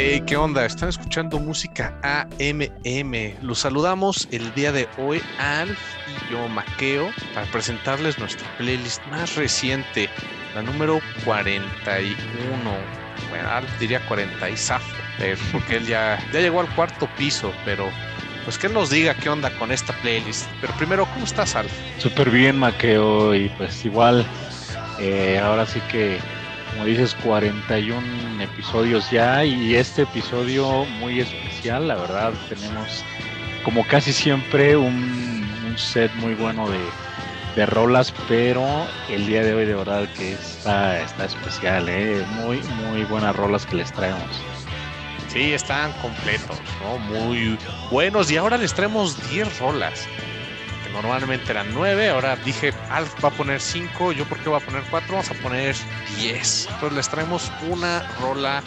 Hey, ¿qué onda? Están escuchando música AMM. Los saludamos el día de hoy, Alf y yo, Maqueo, para presentarles nuestra playlist más reciente, la número 41. Bueno, Alf diría 40 y porque él ya, ya llegó al cuarto piso, pero pues que nos diga qué onda con esta playlist. Pero primero, ¿cómo estás, Alf? Súper bien, Maqueo, y pues igual, eh, ahora sí que como dices, 41 episodios ya y este episodio muy especial, la verdad, tenemos como casi siempre un, set muy bueno de, de, rolas, pero el día de hoy de verdad que está, está especial, ¿eh? muy, muy buenas rolas que les traemos. Sí, están completos, ¿no? Muy buenos y ahora les traemos 10 rolas normalmente eran 9, ahora dije, Alf va a poner 5, yo por qué voy a poner 4, vamos a poner 10. Entonces les traemos una rola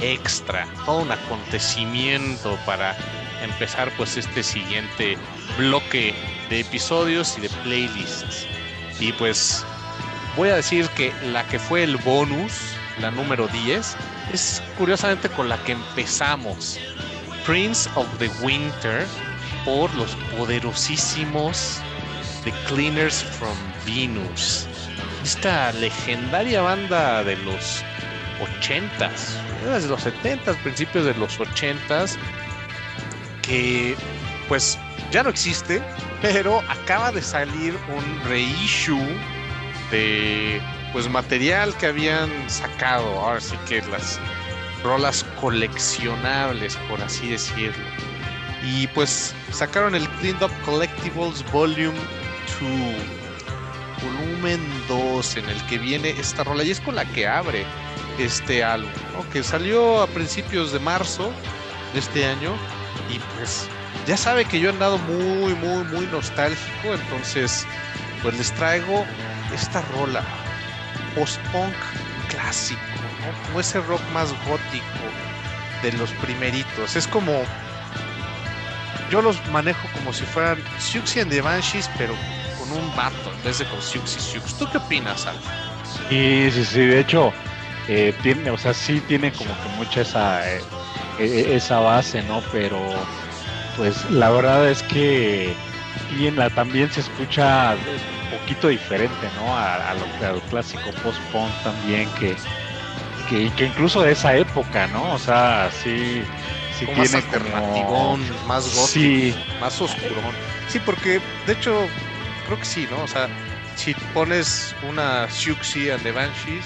extra, todo un acontecimiento para empezar pues este siguiente bloque de episodios y de playlists. Y pues voy a decir que la que fue el bonus, la número 10, es curiosamente con la que empezamos. Prince of the Winter por los poderosísimos The Cleaners from Venus. Esta legendaria banda de los 80s, de los 70s, principios de los 80s, que pues ya no existe, pero acaba de salir un reissue de pues material que habían sacado, ahora sí que las rolas coleccionables, por así decirlo. Y pues sacaron el Cleaned Up Collectibles Volume 2, volumen 2, en el que viene esta rola y es con la que abre este álbum, que salió a principios de marzo de este año y pues ya sabe que yo he andado muy, muy, muy nostálgico, entonces pues les traigo esta rola post-punk clásico, como ese rock más gótico de los primeritos, es como yo los manejo como si fueran Siouxsie and the Banshees, pero con un vato en vez de con Siouxsie Siux. ¿Tú qué opinas, Alf? Sí, sí, sí, de hecho, eh, tiene, o sea, sí tiene como que mucha esa, eh, e, e, esa base, ¿no? Pero, pues, la verdad es que la, también se escucha un poquito diferente, ¿no? A, lo, al clásico post-punk también, que, que, que incluso de esa época, ¿no? O sea, sí sí más alternativón, más gótico, más oscurón. Sí, porque de hecho creo que sí, ¿no? O sea, si pones una Siouxsie and the Banshees,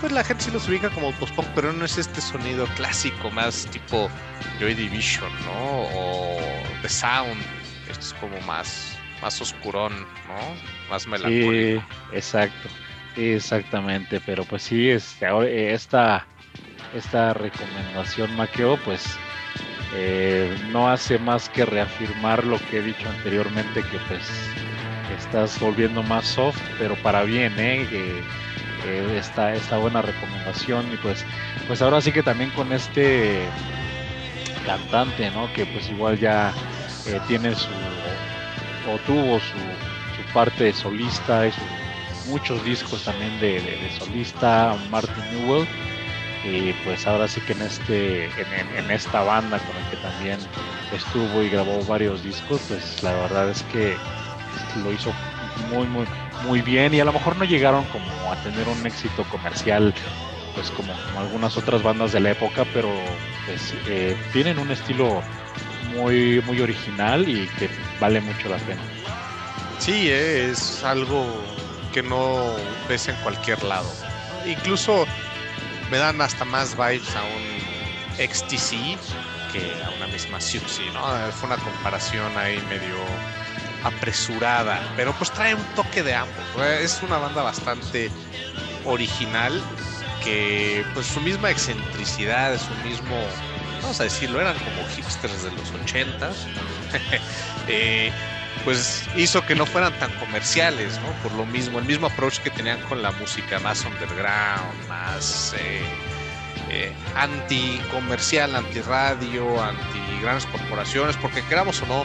pues la gente sí los ubica como post-punk, pero no es este sonido clásico más tipo Joy Division, ¿no? O The Sound. Esto es como más, más oscurón, ¿no? Más melancólico. Sí, exacto. Exactamente, pero pues sí, este, esta esta recomendación Maqueo, pues eh, no hace más que reafirmar lo que he dicho anteriormente, que pues estás volviendo más soft, pero para bien, ¿eh? esta, esta buena recomendación y pues, pues ahora sí que también con este cantante, ¿no? Que pues igual ya eh, tiene su, o tuvo su, parte solista y muchos discos también de, de solista, Martin Newell y pues ahora sí que en este en, esta banda con el que también estuvo y grabó varios discos pues la verdad es que lo hizo muy muy muy bien y a lo mejor no llegaron como a tener un éxito comercial pues como, algunas otras bandas de la época pero pues eh, tienen un estilo muy muy original y que vale mucho la pena. Sí es algo que no ves en cualquier lado. Incluso me dan hasta más vibes a un XTC que a una misma Siouxsie, ¿no? Fue una comparación ahí medio apresurada, pero pues trae un toque de ambos. Es una banda bastante original que pues su misma excentricidad, su mismo, vamos a decirlo, eran como hipsters de los ochentas, eh, pues hizo que no fueran tan comerciales, ¿no? Por lo mismo, el mismo approach que tenían con la música más underground, más eh, eh, anti-comercial, anti-radio, anti-grandes corporaciones, porque queramos o no,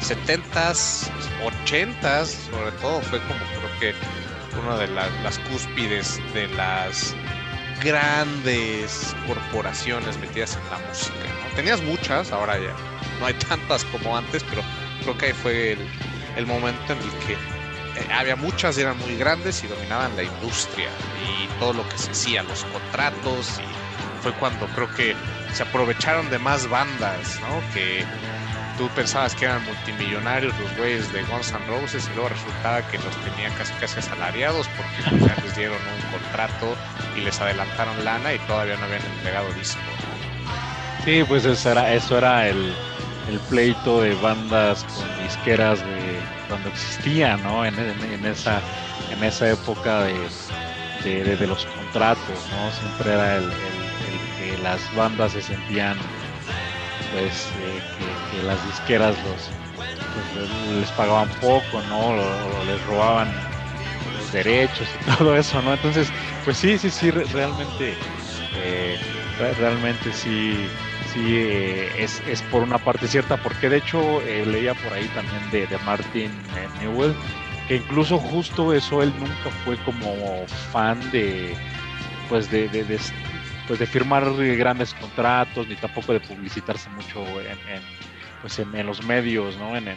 70s, 80s, sobre todo, fue como creo que una de las cúspides de las grandes corporaciones metidas en la música. Tenías muchas, ahora ya no hay tantas como antes, pero creo que ahí fue el, el momento en el que eh, había muchas eran muy grandes y dominaban la industria y todo lo que se hacía, los contratos y fue cuando creo que se aprovecharon de más bandas, ¿no? Que tú pensabas que eran multimillonarios los güeyes de Guns N' Roses y luego resultaba que los tenían casi casi asalariados porque pues, ya les dieron un contrato y les adelantaron lana y todavía no habían entregado disco. Sí, pues eso era, eso era el, el pleito de bandas con disqueras de cuando existía, ¿no? En, esa, en esa época de, de, los contratos, ¿no? Siempre era el, el que las bandas se sentían pues eh, que, las disqueras los pues, les pagaban poco, ¿no? Les robaban los derechos y todo eso, ¿no? Entonces, pues sí, sí, sí, realmente, eh, realmente sí, sí eh, es, es, por una parte cierta, porque de hecho leía por ahí también de, de Martin Newell, que incluso justo eso él nunca fue como fan de pues de, de, pues de firmar grandes contratos ni tampoco de publicitarse mucho en, pues en, los medios, ¿no? En,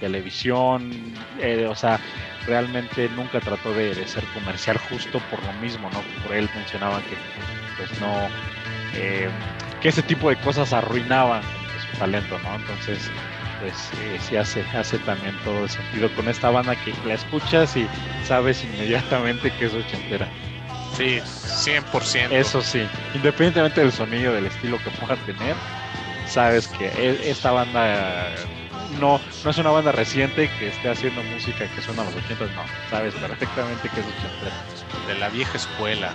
televisión, eh, o sea, realmente nunca trató de, ser comercial justo por lo mismo, ¿no? Por él mencionaba que pues no, eh, que ese tipo de cosas arruinaban su talento, ¿no? Entonces, pues eh, sí hace, hace también todo el sentido con esta banda que la escuchas y sabes inmediatamente que es ochentera. Sí, 100%. Eso sí, independientemente del sonido, del estilo que pueda tener, sabes que e, esta banda no, no es una banda reciente que esté haciendo música que suena a los 80, no, sabes perfectamente que es 80. De la vieja escuela.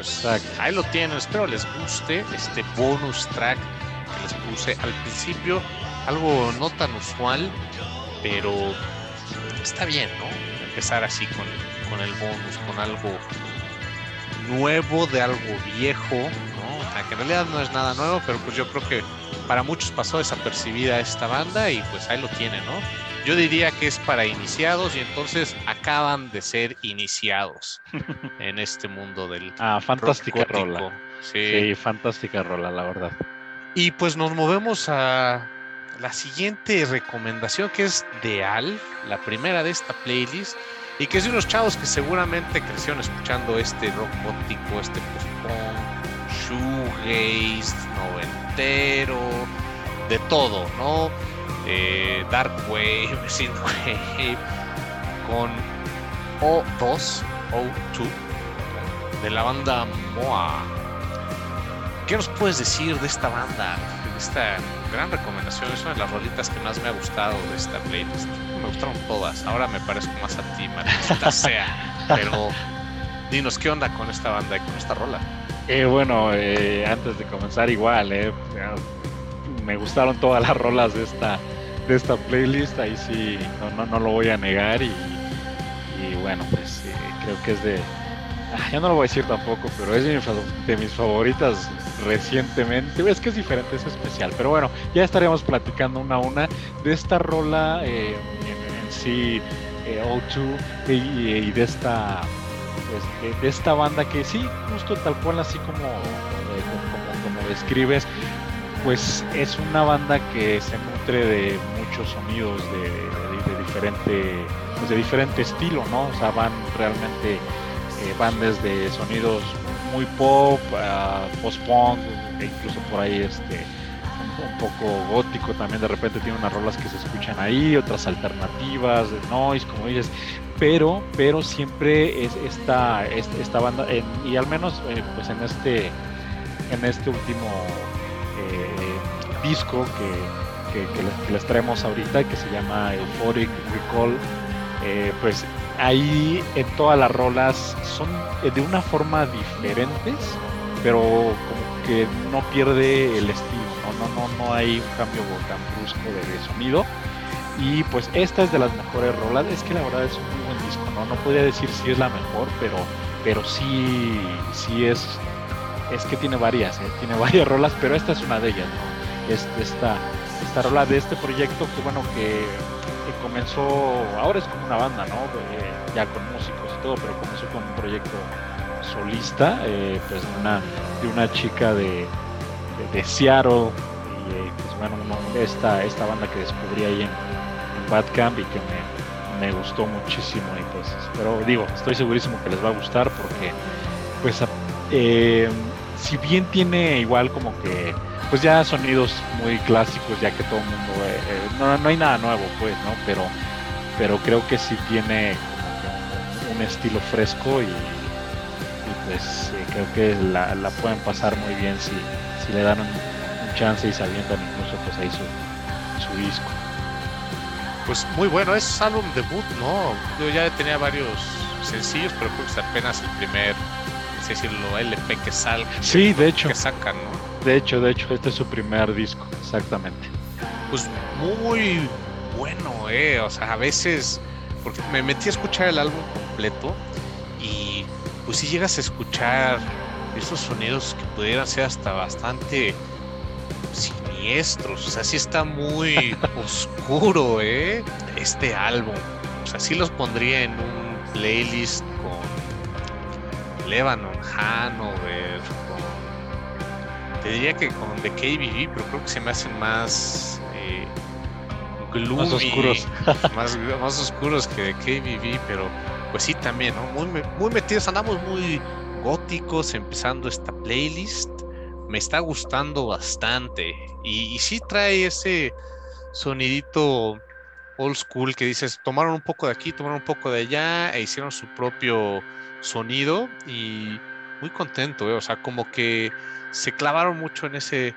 Pues ahí lo tienen, espero les guste este bonus track que les puse al principio, algo no tan usual, pero está bien, ¿no? Empezar así con, con el bonus, con algo nuevo de algo viejo, ¿no? que en realidad no es nada nuevo, pero pues yo creo que para muchos pasó desapercibida esta banda y pues ahí lo tiene, ¿no? Yo diría que es para iniciados y entonces acaban de ser iniciados en este mundo del Ah, fantástica rola. Sí. fantástica rola, la verdad. Y pues nos movemos a la siguiente recomendación que es de Al, la primera de esta playlist y que es de unos chavos que seguramente crecieron escuchando este rock gótico, este post-punk, shoegaze, noventero, de todo, ¿no? Eh, dark wave, synthwave, con O2, O2, de la banda Moa. ¿Qué nos puedes decir de esta banda? De esta gran recomendación, es una de las rolitas que más me ha gustado de esta playlist me gustaron todas. Ahora me parezco más a ti, maldita sea. Pero dinos, ¿qué onda con esta banda y con esta rola? Eh, bueno, eh, antes de comenzar, igual, eh, me gustaron todas las rolas de esta, de esta playlist. Ahí sí, no, no, no lo voy a negar. Y, bueno, pues eh, creo que es de. Ah, ya no lo voy a decir tampoco, pero es de mis favoritas recientemente. Es que es diferente, es especial. Pero bueno, ya estaremos platicando una a una de esta rola eh, en, sí, eh, O2 y, de esta pues, esta banda que sí, justo tal cual así como, eh, como, como, describes, pues es una banda que se nutre de muchos sonidos de, de, diferente pues de diferente estilo, ¿no? O sea, van realmente van desde sonidos muy pop, post-punk, e incluso por ahí este un, poco gótico también de repente tiene unas rolas que se escuchan ahí, otras alternativas, de noise, como dices, pero, pero siempre es esta, esta, banda, y al menos eh, pues en este, en este último eh, disco que, que, les, traemos ahorita, que se llama Euphoric Recall, eh, pues ahí en todas las rolas son de una forma diferentes, pero como que no pierde el estilo, no, no, no, no hay un cambio tan brusco de, sonido. Y pues esta es de las mejores rolas, es que la verdad es un muy buen disco, no, no podría decir si es la mejor, pero, pero sí, sí es, es que tiene varias, ¿eh? tiene varias rolas, pero esta es una de ellas, ¿no? esta, esta rola de este proyecto que bueno que comenzó, ahora es como una banda, ¿no? ya con músicos y todo, pero comenzó con un proyecto solista, eh, pues de una, de una chica de, de, Seattle, y eh, pues bueno, esta, esta banda que descubrí ahí en, en Bad Camp y que me, me, gustó muchísimo y pues pero digo, estoy segurísimo que les va a gustar porque pues si bien tiene igual como que pues ya sonidos muy clásicos ya que todo el mundo no, no hay nada nuevo pues no pero pero creo que sí tiene un, estilo fresco y, pues eh, creo que la, pueden pasar muy bien si, si le dan un, chance y sabiendo incluso pues ahí su, su disco. Pues muy bueno, es álbum debut, ¿no? Yo ya tenía varios sencillos, pero creo que es apenas el primer, sé decirlo, LP que salga. Sí, de hecho. Que sacan, ¿no? De hecho, de hecho, este es su primer disco, exactamente. Pues muy bueno, eh. O sea, a veces, porque me metí a escuchar el álbum completo y pues si llegas a escuchar esos sonidos que pudieran ser hasta bastante siniestros. O sea, sí está muy oscuro, eh. Este álbum. O sea, sí los pondría en un playlist Lebanon, Hanover, con... Te diría que con The KBB, pero creo que se me hacen más más oscuros. más, oscuros que KBB, pero pues sí también, ¿no? Muy, muy metidos, andamos muy góticos empezando esta playlist. Me está gustando bastante. Y, y sí trae ese sonidito old school que dices, tomaron un poco de aquí, tomaron un poco de allá e hicieron su propio sonido y muy contento, ¿eh? o sea, como que se clavaron mucho en ese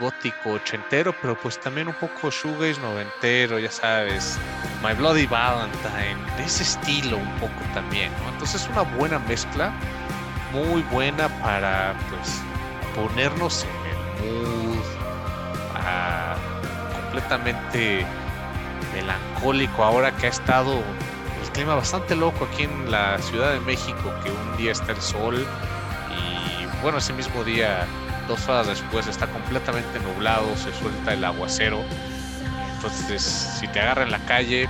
gótico ochentero, pero pues también un poco shoegaze noventero, ya sabes, My Bloody Valentine, de ese estilo un poco también, ¿no? Entonces es una buena mezcla, muy buena para pues ponernos en el mood ah, completamente melancólico ahora que ha estado el clima bastante loco aquí en la Ciudad de México, que un día está el sol y bueno, ese mismo día dos horas después está completamente nublado, se suelta el aguacero. Entonces, si te agarra en la calle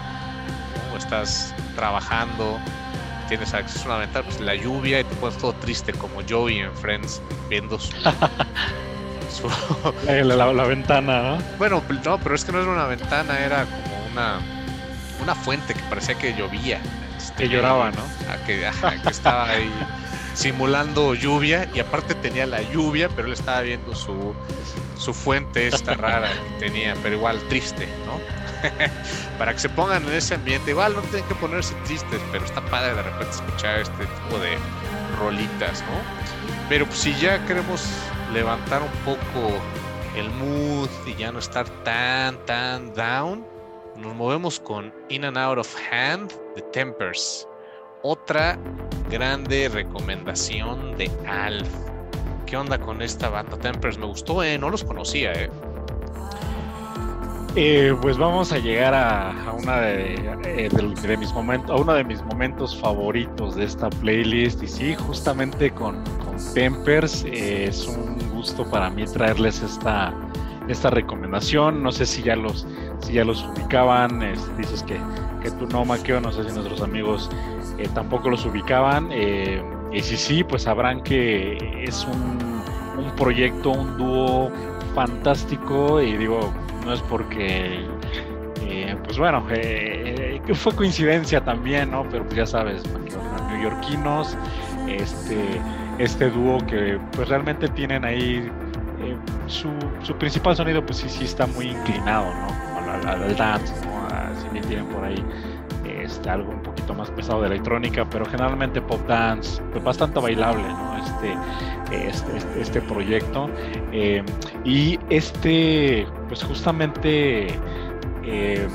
o estás trabajando, tienes acceso a una ventana, pues la lluvia y te pones todo triste como Joey en Friends viendo su. la, ventana, ¿no? Bueno, no, pero es que no era una ventana, era como una, una fuente que parecía que llovía. Este, que lloraba, ¿no? que, que estaba ahí simulando lluvia y aparte tenía la lluvia, pero él estaba viendo su, su fuente esta rara que tenía, pero igual triste, ¿no? Para que se pongan en ese ambiente, igual no tienen que ponerse tristes, pero está padre de repente escuchar este tipo de rolitas, ¿no? Pero pues, si ya queremos levantar un poco el mood y ya no estar tan, tan down, nos movemos con In and Out of Hand de Tempers otra grande recomendación de Alf. ¿Qué onda con esta banda Tempers? Me gustó, eh, no los conocía, eh. eh pues vamos a llegar a, una eh, de, mis momentos, a uno de mis momentos favoritos de esta playlist. Y sí, justamente con, Tempers es un gusto para mí traerles esta, esta recomendación. No sé si ya los, si ya los ubicaban. dices que, que tú no, Maqueo, no sé si nuestros amigos eh, tampoco los ubicaban. Eh, y si sí, pues sabrán que es un, proyecto, un dúo fantástico y digo, no es porque, eh, pues bueno, fue coincidencia también, ¿no? Pero pues ya sabes, neoyorquinos, este, este dúo que pues realmente tienen ahí su, su, principal sonido pues sí, sí está muy inclinado, ¿no? Al, dance, ¿no? Si bien tienen por ahí este, algo un poquito más pesado de electrónica, pero generalmente pop dance, pues bastante bailable. Este, este, este, este proyecto. Eh, y este, pues justamente eh,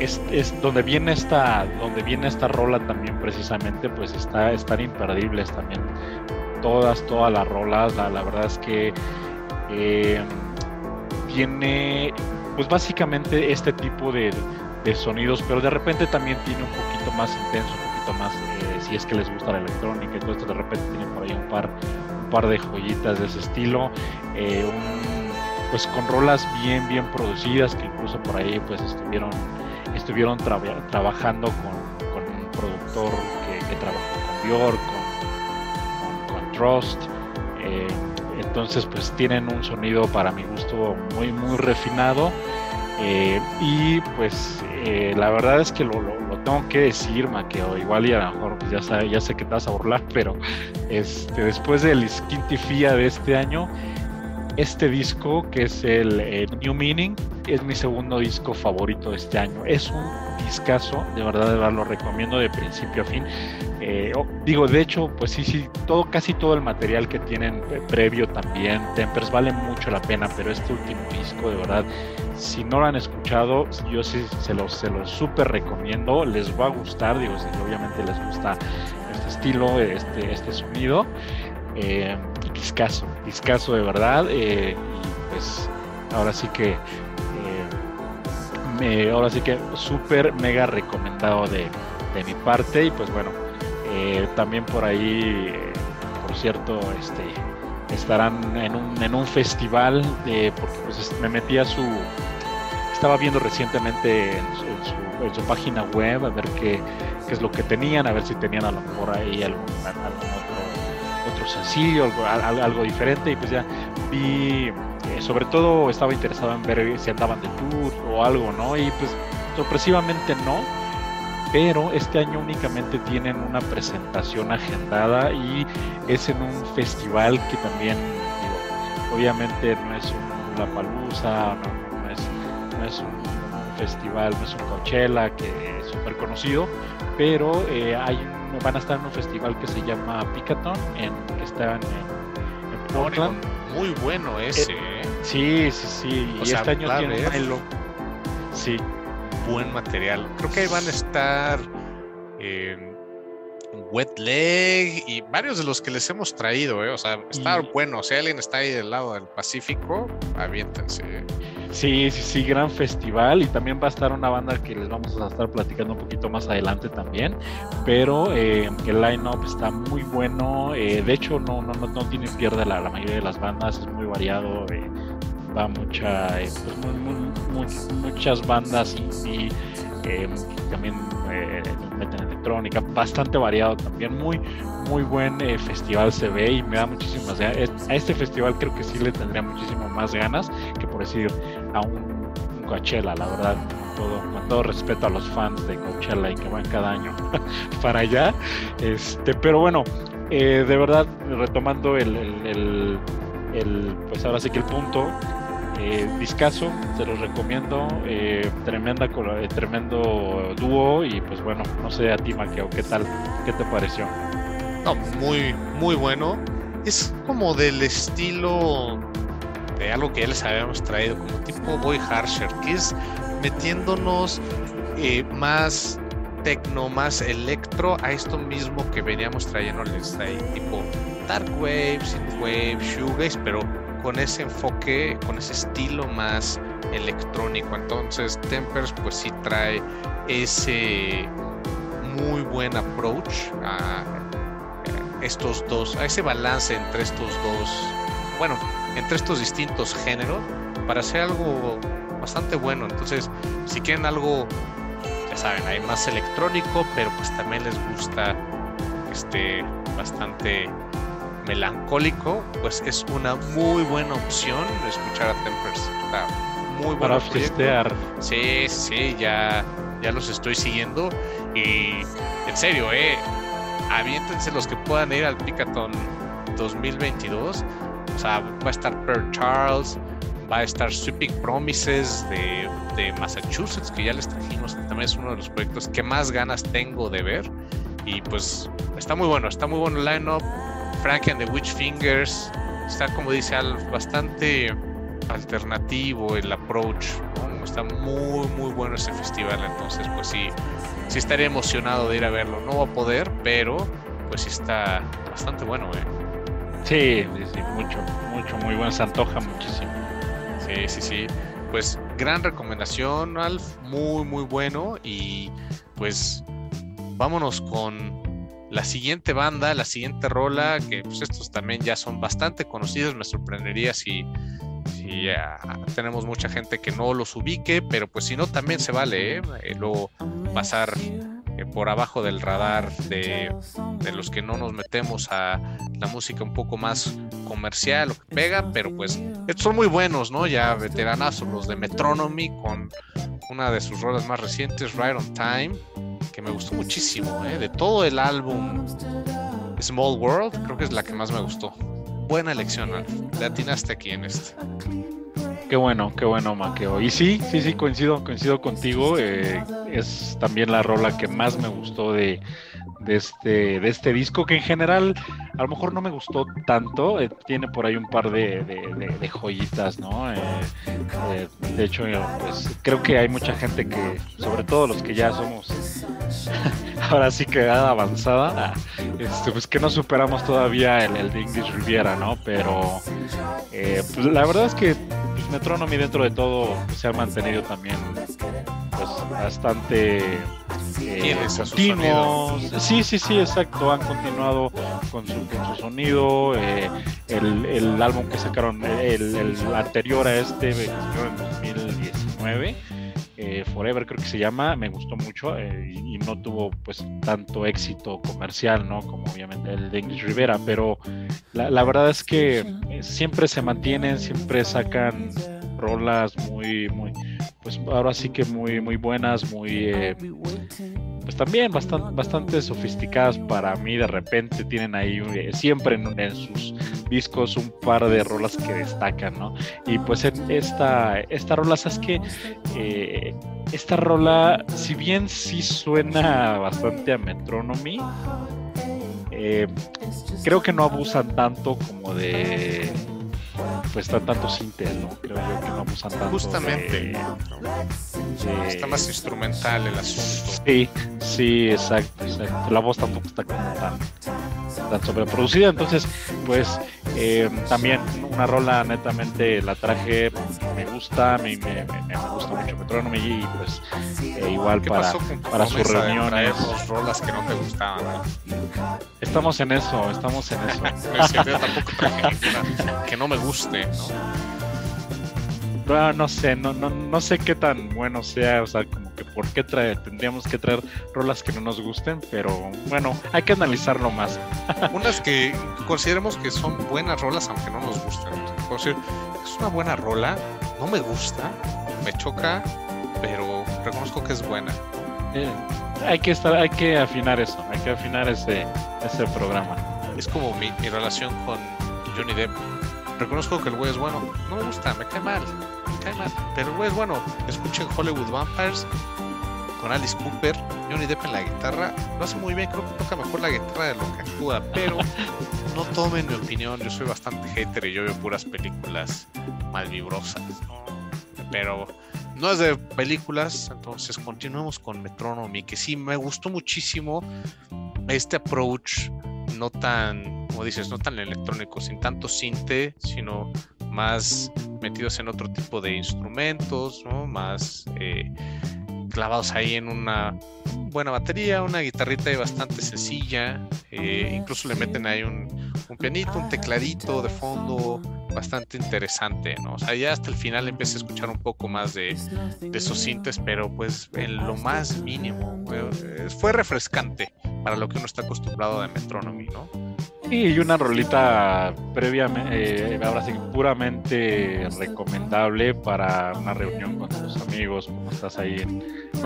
es, es, donde viene esta, donde viene esta rola también precisamente, pues está estar imperdibles también. Todas, todas las rolas, la, verdad es que eh, tiene, pues básicamente este tipo de de sonidos, pero de repente también tiene un poquito más intenso, un poquito más, eh, si es que les gusta la electrónica y todo esto, de repente tiene por ahí un par, un par de joyitas de ese estilo, eh, pues con rolas bien, bien producidas, que incluso por ahí pues estuvieron, estuvieron trabajando con, con, un productor que, trabajó con Björk, con, con, Trust. Eh, entonces pues tienen un sonido para mi gusto muy muy refinado. Eh, y pues eh, la verdad es que lo, tengo que decir, Maqueo, igual y a lo mejor pues, ya, ya sé que te vas a burlar, pero este, después del Fia de este año, este disco, que es el New Meaning, es mi segundo disco favorito de este año. Es un discazo, de verdad, de verdad lo recomiendo de principio a fin. Eh, digo, de hecho, pues sí, sí, todo, casi todo el material que tienen previo también, Tempers, vale mucho la pena, pero este último disco, de verdad, si no lo han escuchado, yo sí se los, se los súper recomiendo, les va a gustar, digo, si obviamente les gusta este estilo, este, este sonido. Eh, discaso, discaso de verdad. Eh, y pues ahora sí que eh, ahora sí que súper mega recomendado de, de, mi parte. Y pues bueno, eh, también por ahí, por cierto, este estarán en un, en un festival de, porque pues me metí a su estaba viendo recientemente en su, en su, página web a ver qué, qué, es lo que tenían, a ver si tenían a lo mejor ahí algún, algún otro sencillo, algo, algo, diferente, y pues ya vi, eh, sobre todo estaba interesado en ver si andaban de tour o algo, ¿no? Y pues sorpresivamente no, pero este año únicamente tienen una presentación agendada y es en un festival que también, digo, obviamente no es un La Palusa, no, no, es, no es un festival, no es un Coachella que es súper conocido, pero eh, hay van a estar en un festival que se llama Picaton, en, que está en, en Portland. Muy bueno ese. Eh, ¿eh? sí, sí, sí. y este año tiene Sí. Buen material. Creo que ahí van a estar. Eh, Wet Leg y varios de los que les hemos traído, ¿eh? o sea, está bueno. Si alguien está ahí del lado del Pacífico, aviéntense. Sí, sí, sí, gran festival y también va a estar una banda que les vamos a estar platicando un poquito más adelante también, pero eh, el line-up está muy bueno, eh, de hecho no, no, no, no tiene pierde la, la, mayoría de las bandas, es muy variado, eh, va mucha, pues muy, muy, muchas bandas y, también meten electrónica, bastante variado también, muy, muy buen festival se ve y me da muchísimas ganas. A este festival creo que sí le tendría muchísimo más ganas que por decir a un, Coachella, la verdad, todo, con todo respeto a los fans de Coachella y que van cada año para allá. Este, pero bueno, eh, de verdad, retomando el, pues ahora sí que el punto, eh, discaso, se los recomiendo, eh, tremenda, eh, tremendo dúo y pues bueno, no sé a ti Maqueo, ¿qué tal? ¿Qué te pareció? No, muy, muy bueno. Es como del estilo de algo que ya les habíamos traído, como tipo Boy Harsher, que es metiéndonos eh, más tecno, más electro a esto mismo que veníamos trayéndoles ahí, tipo Dark Wave, Synthwave, Shoegaze, pero con ese enfoque, con ese estilo más electrónico. Entonces, Tempers, pues sí trae ese muy buen approach a estos dos, a ese balance entre estos dos, bueno, entre estos distintos géneros para hacer algo bastante bueno. Entonces, si quieren algo, ya saben, hay más electrónico, pero pues también les gusta este bastante melancólico, pues es una muy buena opción escuchar a Tempers. Está muy bueno. Para Sí, sí, ya, ya los estoy siguiendo. Y en serio, eh, aviéntense los que puedan ir al Picaton 2022 o sea, va a estar Per Charles, va a estar Sweeping Promises de, de, Massachusetts, que ya les trajimos, que también es uno de los proyectos que más ganas tengo de ver. Y pues está muy bueno, está muy bueno el lineup. Frankie and the Witch Fingers, está como dice Al, bastante alternativo el approach. Está muy, muy bueno ese festival. Entonces, pues sí, sí estaría emocionado de ir a verlo. No va a poder, pero pues sí está bastante bueno, eh. Sí, sí, mucho, mucho, muy bueno, se antoja muchísimo. Sí, sí, sí. Pues gran recomendación, Alf, muy, muy bueno. Y pues vámonos con la siguiente banda, la siguiente rola, que pues estos también ya son bastante conocidos. Me sorprendería si, si tenemos mucha gente que no los ubique, pero pues si no, también se vale, ¿eh? eh luego pasar eh, por abajo del radar de, de, los que no nos metemos a la música un poco más comercial o que pega, pero pues estos son muy buenos, ¿no? Ya veteranazos, los de Metronomy con una de sus rolas más recientes, Right on Time, que me gustó muchísimo, ¿eh? De todo el álbum Small World, creo que es la que más me gustó. Buena elección, Le atinaste aquí en este. Qué bueno, qué bueno, Maqueo. Y sí, sí, sí, coincido, coincido contigo. Eh, es también la rola que más me gustó de, de este, de este disco, que en general a lo mejor no me gustó tanto, eh, tiene por ahí un par de, de, joyitas, ¿no? Eh, eh, de hecho, pues creo que hay mucha gente que, sobre todo los que ya somos ahora sí que edad avanzada, este, pues que no superamos todavía el, el de English Riviera, ¿no? Pero pues la verdad es que pues, Metronomy dentro de todo se ha mantenido también pues bastante eh, continuos. Sí, sí, sí, exacto. Han continuado con su, su sonido. Eh, el, el, álbum que sacaron, el, el anterior a este, en 2019. Eh, Forever creo que se llama, me gustó mucho eh, y, no tuvo pues tanto éxito comercial, ¿no? Como obviamente el de English Rivera, pero la, la verdad es que eh, siempre se mantienen, siempre sacan rolas muy, muy, pues ahora sí que muy, muy buenas, muy, eh, pues también bastante, sofisticadas para mí. De repente tienen ahí eh, siempre en, sus discos un par de rolas que destacan, ¿no? Y pues esta, esta rola, ¿sabes que eh, esta rola, si bien sí suena bastante a Metronomy, creo que no abusan tanto como de pues está tanto Intel, ¿no? Creo yo que no abusan tanto. Justamente. Está más instrumental el asunto. Sí, sí, exacto, exacto. La voz tampoco está como tan, tan sobreproducida. Entonces, pues eh, también una rola netamente la traje, me gusta, me, me, me, gusta mucho Metronomy y pues eh, igual para, para sus reuniones. rolas que no te gustaban. Estamos en eso, estamos en eso. yo tampoco traje que no me guste, ¿no? No, sé, no, no, no sé qué tan bueno sea, o sea, como que por qué trae, tendríamos que traer rolas que no nos gusten, pero bueno, hay que analizarlo más. Unas que consideremos que son buenas rolas, aunque no nos gusten. es una buena rola, no me gusta, me choca, pero reconozco que es buena. Eh, hay que estar, hay que afinar eso, hay que afinar ese, ese programa. Es como mi, mi relación con Johnny Depp. Reconozco que el güey es bueno, no me gusta, me cae mal, pero es bueno. Escuchen Hollywood Vampires con Alice Cooper, Johnny Depp en la guitarra, lo hace muy bien, creo que toca mejor la guitarra de lo que actúa, pero no tomen mi opinión, yo soy bastante hater y yo veo puras películas malvibrosas, pero no es de películas, entonces continuemos con Metronomy, que sí me gustó muchísimo este approach no tan, como dices, no tan electrónico, sin tanto cinte, sino más metidos en otro tipo de instrumentos, ¿no? más eh, clavados ahí en una buena batería, una guitarrita bastante sencilla, eh, incluso le meten ahí un, un, pianito, un tecladito de fondo bastante interesante, ¿no? O sea, ya hasta el final empieza a escuchar un poco más de, de esos sintes, pero pues en lo más mínimo, eh, fue refrescante para lo que uno está acostumbrado de Metronomy, ¿no? Y una rolita previa, eh, ahora sí, puramente recomendable para una reunión con tus amigos, como estás ahí en,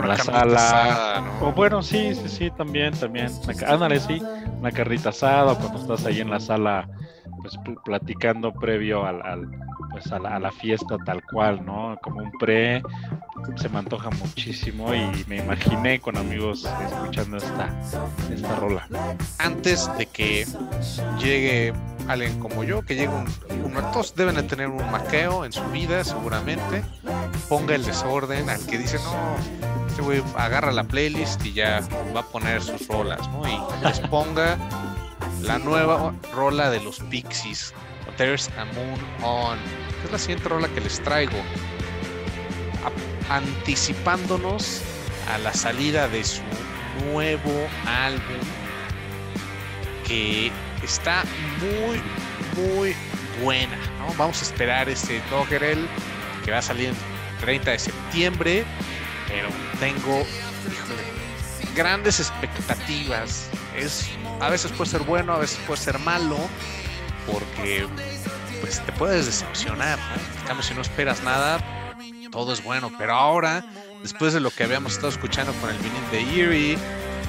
la sala. O bueno, sí, sí, sí, también, también. Ándale, sí, una carrita asada, o cuando estás ahí en la sala, pues platicando previo al, al pues a la, a la, fiesta tal cual, ¿no? Como un pre, se me antoja muchísimo y me imaginé con amigos escuchando esta, esta rola. Antes de que llegue alguien como yo, que llegue un, un todos deben de tener un maqueo en su vida seguramente, ponga el desorden al que dice, no, este güey agarra la playlist y ya va a poner sus rolas, ¿no? Y les ponga la nueva rola de los Pixies, There's a Moon On, es la siguiente rola que les traigo, anticipándonos a la salida de su nuevo álbum, que está muy, muy buena, ¿no? Vamos a esperar este Doggerel que va a salir el 30 de septiembre, pero tengo, grandes expectativas. Es, a veces puede ser bueno, a veces puede ser malo, porque pues te puedes decepcionar, ¿no? Si no esperas nada, todo es bueno. Pero ahora, después de lo que habíamos estado escuchando con el vinil de Eerie,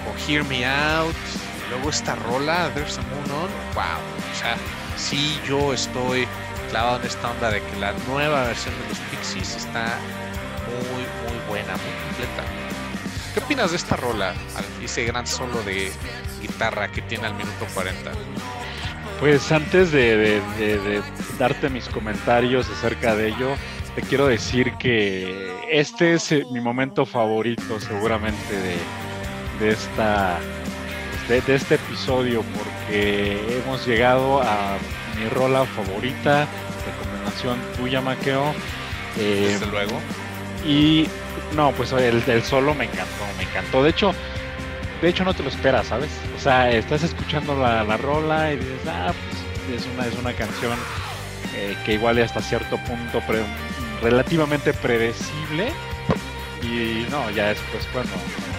o Hear Me Out, y luego esta rola, There's a Moon On, wow. O sea, sí yo estoy clavado en esta onda de que la nueva versión de los Pixies está muy, muy buena, muy completa. ¿Qué opinas de esta rola? Ese gran solo de guitarra que tiene al minuto 40. Pues antes de, darte mis comentarios acerca de ello, te quiero decir que este es eh, mi momento favorito seguramente de, esta de, este episodio porque hemos llegado a mi rola favorita, recomendación tuya Maqueo. Eh, Desde luego. Y no, pues el, el solo me encantó, me encantó. De hecho, de hecho no te lo esperas, ¿sabes? O sea, estás escuchando la, la rola y dices, ah, pues es una, es una canción eh, que igual hasta cierto punto relativamente predecible. Y no, ya después cuando,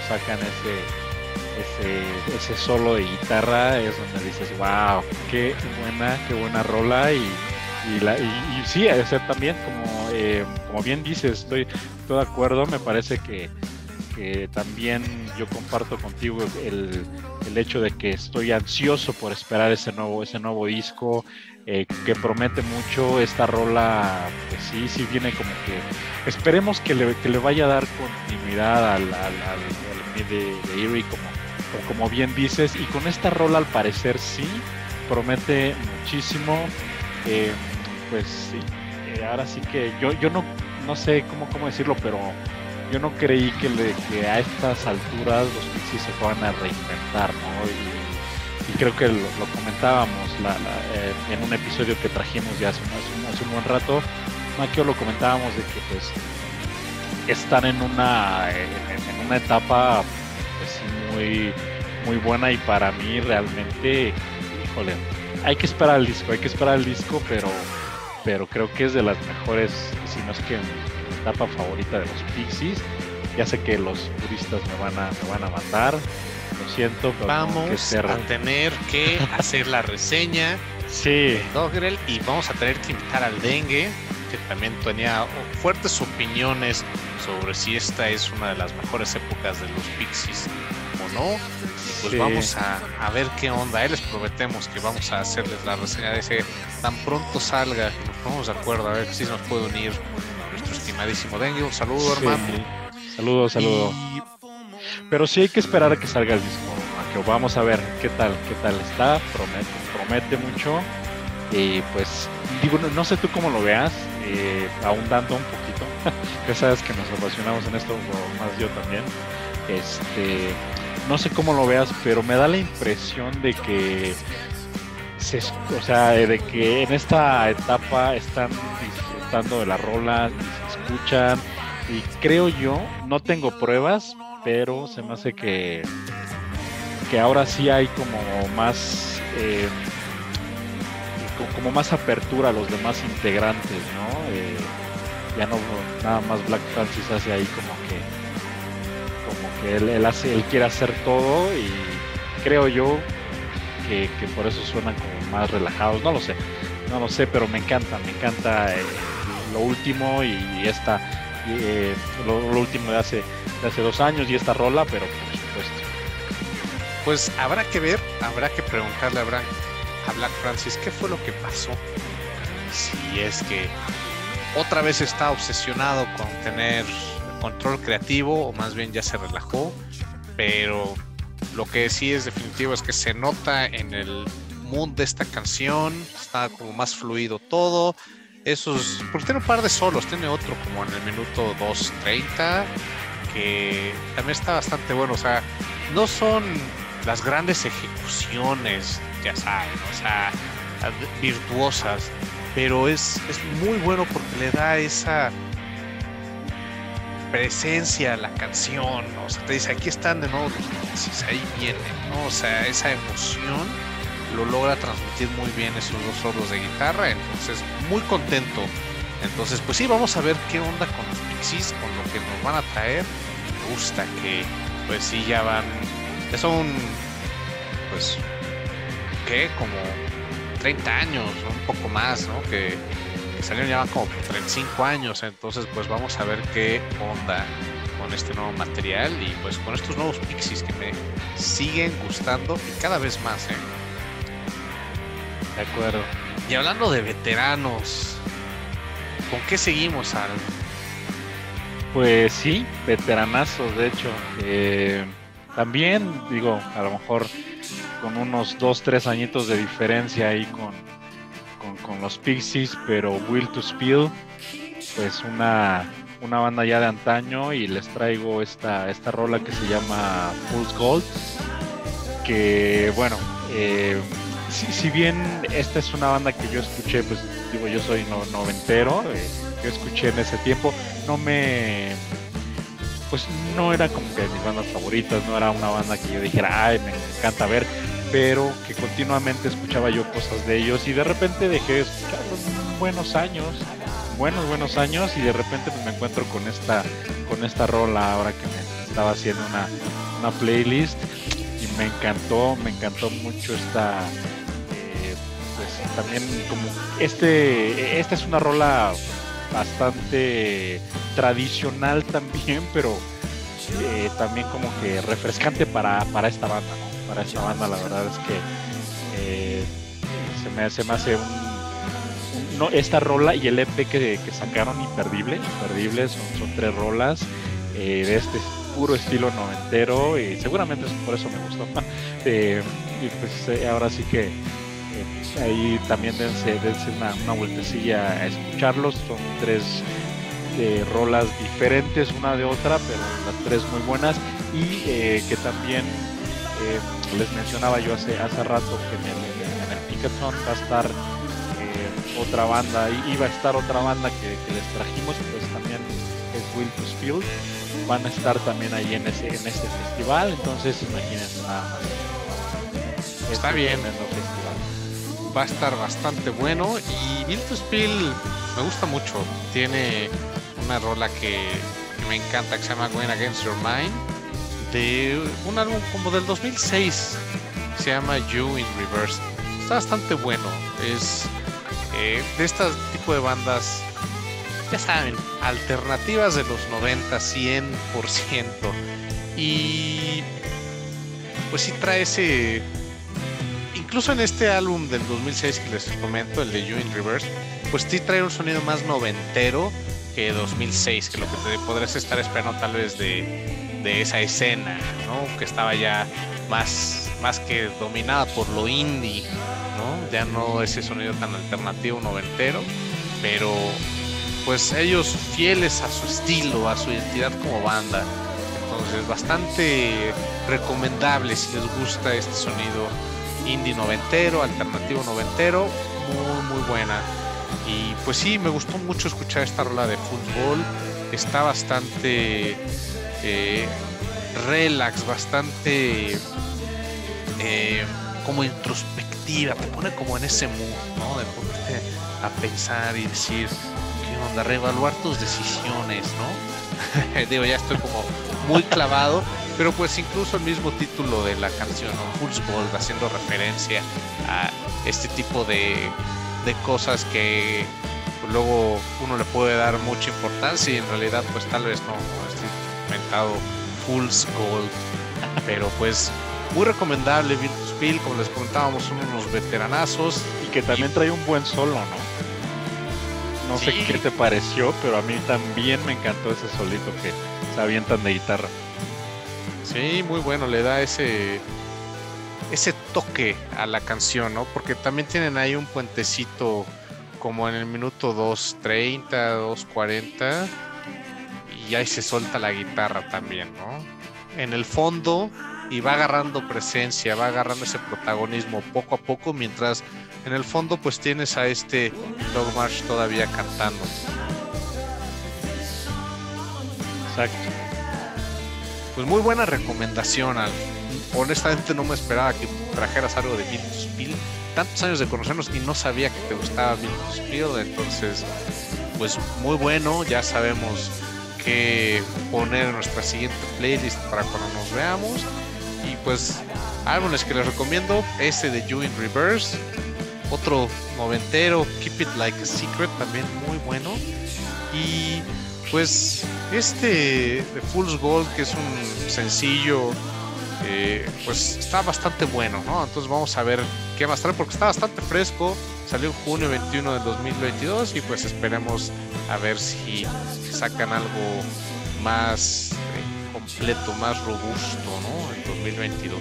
sacan ese, ese, ese solo de guitarra es donde dices, wow, qué buena, qué buena rola y, y, la, y, sí, también como, eh, como bien dices, estoy todo de acuerdo, me parece que que también yo comparto contigo el, el, hecho de que estoy ansioso por esperar ese nuevo, ese nuevo disco eh, que promete mucho. Esta rola, pues sí, sí viene como que esperemos que le, que le vaya a dar continuidad al, al, al, de, de Erie, como, como bien dices. Y con esta rola, al parecer, sí promete muchísimo. Eh, pues sí, eh, ahora sí que yo, yo no, no sé cómo, cómo decirlo, pero yo no creí que, a estas alturas los Pixies se fueran a reinventar, ¿no? Y, creo que lo, comentábamos eh, en un episodio que trajimos ya hace, un, buen rato. Maquio lo comentábamos de que pues están en una una etapa pues, muy muy buena y para mí realmente híjole hay que esperar el disco hay que esperar el disco pero pero creo que es de las mejores si no es que etapa favorita de los Pixies. Ya sé que los turistas me van a, me van a matar. Lo siento, pero vamos a tener que hacer la reseña sí. de y vamos a tener que invitar al Dengue, que también tenía fuertes opiniones sobre si esta es una de las mejores épocas de los Pixies o no. pues vamos a, a, ver qué onda. Ahí les prometemos que vamos a hacerles la reseña de ese tan pronto salga, nos ponemos de acuerdo a ver si nos puede unir Dengue. Un saludo, hermano. Saludos, saludos. Pero sí hay que esperar a que salga el disco. Que vamos a ver qué tal, qué tal está. Promete, promete mucho. Y pues, digo, no, sé tú cómo lo veas, eh, ahondando un poquito. ya sabes que nos apasionamos en esto, más yo también. Este, no sé cómo lo veas, pero me da la impresión de que se, o sea, de que en esta etapa están disfrutando de la rola, escuchan y creo yo, no tengo pruebas, pero se me hace que, que ahora sí hay como más eh, como más apertura a los demás integrantes, ¿no? Eh, ya no nada más Black Francis hace ahí como que como que él, él hace él quiere hacer todo y creo yo que, por eso suenan como más relajados, no lo sé, no lo sé, pero me encanta, me encanta eh, lo último y esta, eh, lo, último de hace, de hace dos años y esta rola, pero por supuesto. Pues habrá que ver, habrá que preguntarle a, a Black Francis qué fue lo que pasó. Si es que otra vez está obsesionado con tener control creativo o más bien ya se relajó, pero lo que sí es definitivo es que se nota en el mood de esta canción, está como más fluido todo, esos, porque tiene un par de solos, tiene otro como en el minuto 2.30 que también está bastante bueno, o sea, no son las grandes ejecuciones, ya saben, o sea, virtuosas, pero es, es muy bueno porque le da esa presencia la canción, o sea, te dice, aquí están de nuevo los ahí viene, ¿no? O sea, esa emoción lo logra transmitir muy bien esos dos solos de guitarra, entonces muy contento. Entonces, pues sí, vamos a ver qué onda con los Pixies, con lo que nos van a traer. Me gusta que pues sí ya van, ya son, pues, ¿qué? Como 30 años, un poco más, ¿no? Que, que salieron ya van como 35 años, entonces pues vamos a ver qué onda con este nuevo material y pues con estos nuevos Pixies que me siguen gustando y cada vez más, ¿eh? De acuerdo. Y hablando de veteranos, ¿con qué seguimos, Al? Pues sí, veteranazos, de hecho. Eh, también, digo, a lo mejor con unos dos, tres añitos de diferencia ahí con, con, con los Pixies, pero Will to Spill, pues una, una banda ya de antaño y les traigo esta, esta rola que se llama Pulse Gold, que bueno, eh, si, si, bien esta es una banda que yo escuché, pues digo, yo soy no, noventero, eh, yo escuché en ese tiempo, no me pues no era como que mis bandas favoritas, no era una banda que yo dijera, ay, me encanta ver, pero que continuamente escuchaba yo cosas de ellos y de repente dejé de escucharlos buenos años, buenos, buenos años y de repente pues, me encuentro con esta, con esta rola ahora que me estaba haciendo una, una playlist y me encantó, me encantó mucho esta, también como, este, esta es una rola bastante tradicional también, pero eh, también como que refrescante para, para esta banda. Para esta banda la verdad es que eh, se, me, se me hace un, no, esta rola y el EP que, que sacaron imperdible, imperdible, son, son tres rolas eh, de este puro estilo noventero y seguramente por eso me gustó. Y pues ahora sí que ahí también dense, dense una, una, vueltecilla a escucharlos. Son tres eh, rolas diferentes una de otra, pero las tres muy buenas. Y eh, que también eh, les mencionaba yo hace, hace rato que en el, en el Picketon va a estar otra banda, iba a estar otra banda que, que, les trajimos, pues también es Will to Spill. Van a estar también ahí en, ese, en este festival, entonces imagínense nada más. Está este bien. Festival va a estar bastante bueno. Y Bill to Spill me gusta mucho. Tiene una rola que, me encanta que se llama Going Against Your Mind. De un álbum como del 2006. Se llama You in Reverse. Está bastante bueno. Es eh, de este tipo de bandas, ya saben, alternativas de los 90, 100%. Y pues sí trae ese incluso en este álbum del 2006 que les comento, el de You in Reverse, pues sí trae un sonido más noventero que 2006, que lo que te podrías estar esperando tal vez de, de esa escena, ¿no? Que estaba ya más, más que dominada por lo indie, ¿no? Ya no ese sonido tan alternativo noventero, pero pues ellos fieles a su estilo, a su identidad como banda. Entonces, bastante recomendable si les gusta este sonido indie noventero, alternativo noventero, muy muy buena. Y pues sí, me gustó mucho escuchar esta rola de fútbol. Está bastante eh, relax, bastante eh, como introspectiva, te pone como en ese mood, ¿no? De ponerte a pensar y decir, ¿qué onda? Reevaluar tus decisiones, ¿no? Digo, ya estoy como muy clavado, pero pues incluso el mismo título de la canción, ¿no? Pulse Gold, haciendo referencia a este tipo de, de cosas que pues, luego uno le puede dar mucha importancia y en realidad pues tal vez no, no esté inventado Fool's Gold. Pero pues muy recomendable Virtus Spill, como les contábamos, son unos veteranazos. Y que también y... trae un buen solo, ¿no? No sí. sé qué te pareció, pero a mí también me encantó ese solito que se avientan de guitarra. Sí, muy bueno, le da ese ese toque a la canción, ¿no? Porque también tienen ahí un puentecito como en el minuto 2.30, 2.40 y ahí se suelta la guitarra también, ¿no? En el fondo y va agarrando presencia, va agarrando ese protagonismo poco a poco, mientras en el fondo pues tienes a este Dog March todavía cantando. Exacto. Pues muy buena recomendación, Al. Honestamente no me esperaba que trajeras algo de Bill Spill. Tantos años de conocernos y no sabía que te gustaba Bill Spill, entonces pues muy bueno, ya sabemos que poner en nuestra siguiente playlist para cuando nos veamos. Y pues álbumes que les recomiendo, ese de You in Reverse, otro noventero, Keep It Like a Secret, también muy bueno. Y pues este de Fool's Gold, que es un sencillo, eh, pues está bastante bueno, ¿no? Entonces vamos a ver qué va a estar, porque está bastante fresco. Salió en junio 21 del 2022 y pues esperemos a ver si sacan algo más eh, completo, más robusto, ¿no? En 2022.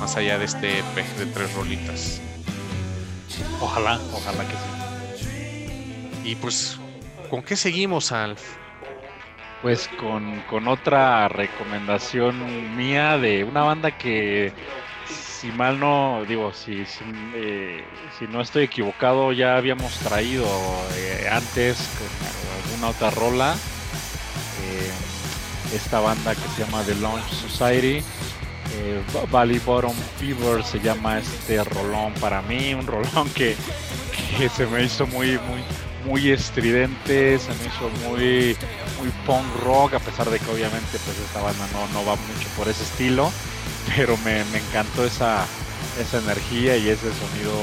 Más allá de este EP de tres rolitas. Ojalá, ojalá que sí. Y pues, ¿con qué seguimos, Alf? Pues con, con otra recomendación mía de una banda que si mal no, digo, si, si, eh, no estoy equivocado, ya habíamos traído eh, antes con alguna otra rola. Eh, esta banda que se llama The Launch Society. Valley Bottom Fever se llama este rolón para mí, un rolón que, que se me hizo muy, muy, muy estridente, se me hizo muy, muy punk rock, a pesar de que obviamente pues esta banda no, no va mucho por ese estilo pero me, encantó esa, esa energía y ese sonido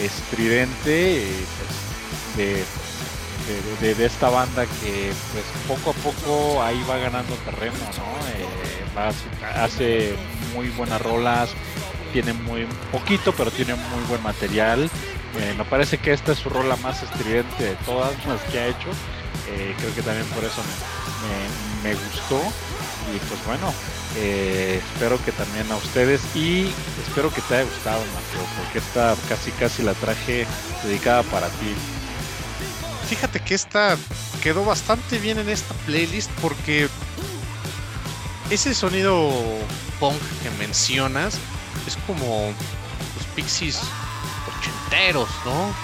estridente pues, de, de, esta banda que pues poco a poco ahí va ganando terreno, ¿no? Eh, hace muy buenas rolas, tiene muy poquito, pero tiene muy buen material. Eh, me parece que esta es su rola más estridente de todas las que ha hecho. Eh, creo que también por eso me, me gustó. Y pues bueno, espero que también a ustedes y espero que te haya gustado, porque esta casi casi la traje dedicada para ti. Fíjate que esta quedó bastante bien en esta playlist porque ese sonido punk que mencionas es como los pixies ochenteros, ¿no?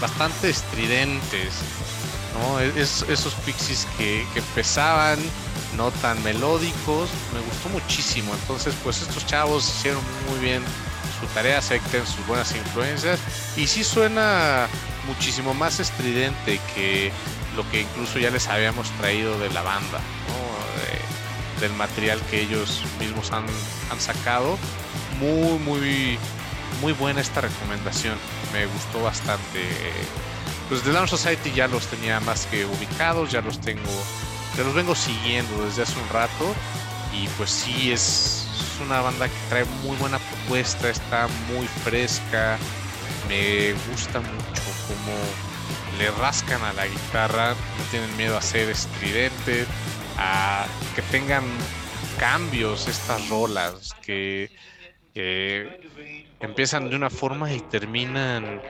bastante estridentes, ¿no? Es, esos pixies que, empezaban no tan melódicos, me gustó muchísimo. Entonces, pues estos chavos hicieron muy bien su tarea, acepten sus buenas influencias y sí suena muchísimo más estridente que lo que incluso ya les habíamos traído de la banda, del material que ellos mismos han, han sacado. Muy, muy, muy buena esta recomendación, me gustó bastante. Pues The Lounge Society ya los tenía más que ubicados, ya los tengo te los vengo siguiendo desde hace un rato y pues sí es, una banda que trae muy buena propuesta, está muy fresca, me gusta mucho cómo le rascan a la guitarra, no tienen miedo a ser estridentes, a que tengan cambios estas rolas que, empiezan de una forma y terminan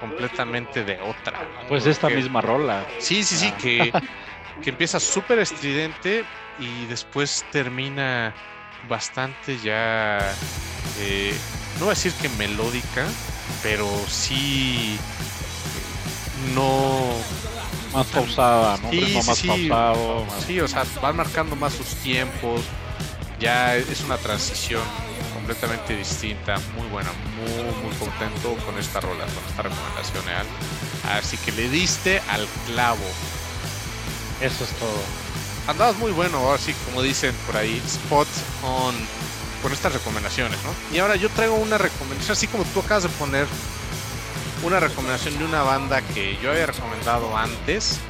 completamente de otra. Pues esta misma rola. Sí, sí, sí, que que empieza súper estridente y después termina bastante ya, eh, no voy a decir que melódica, pero sí no... Más pausada, ¿no? Sí, más sí, pausado, sí, o sea, van marcando más sus tiempos, ya es una transición completamente distinta, muy buena, muy, muy contento con esta rola, con esta recomendación, ¿eh? Así que le diste al clavo. Eso es todo. Andabas muy bueno, así como dicen por ahí, spot on con estas recomendaciones, ¿no? Y ahora yo traigo una recomendación, así como tú acabas de poner una recomendación de una banda que yo había recomendado antes.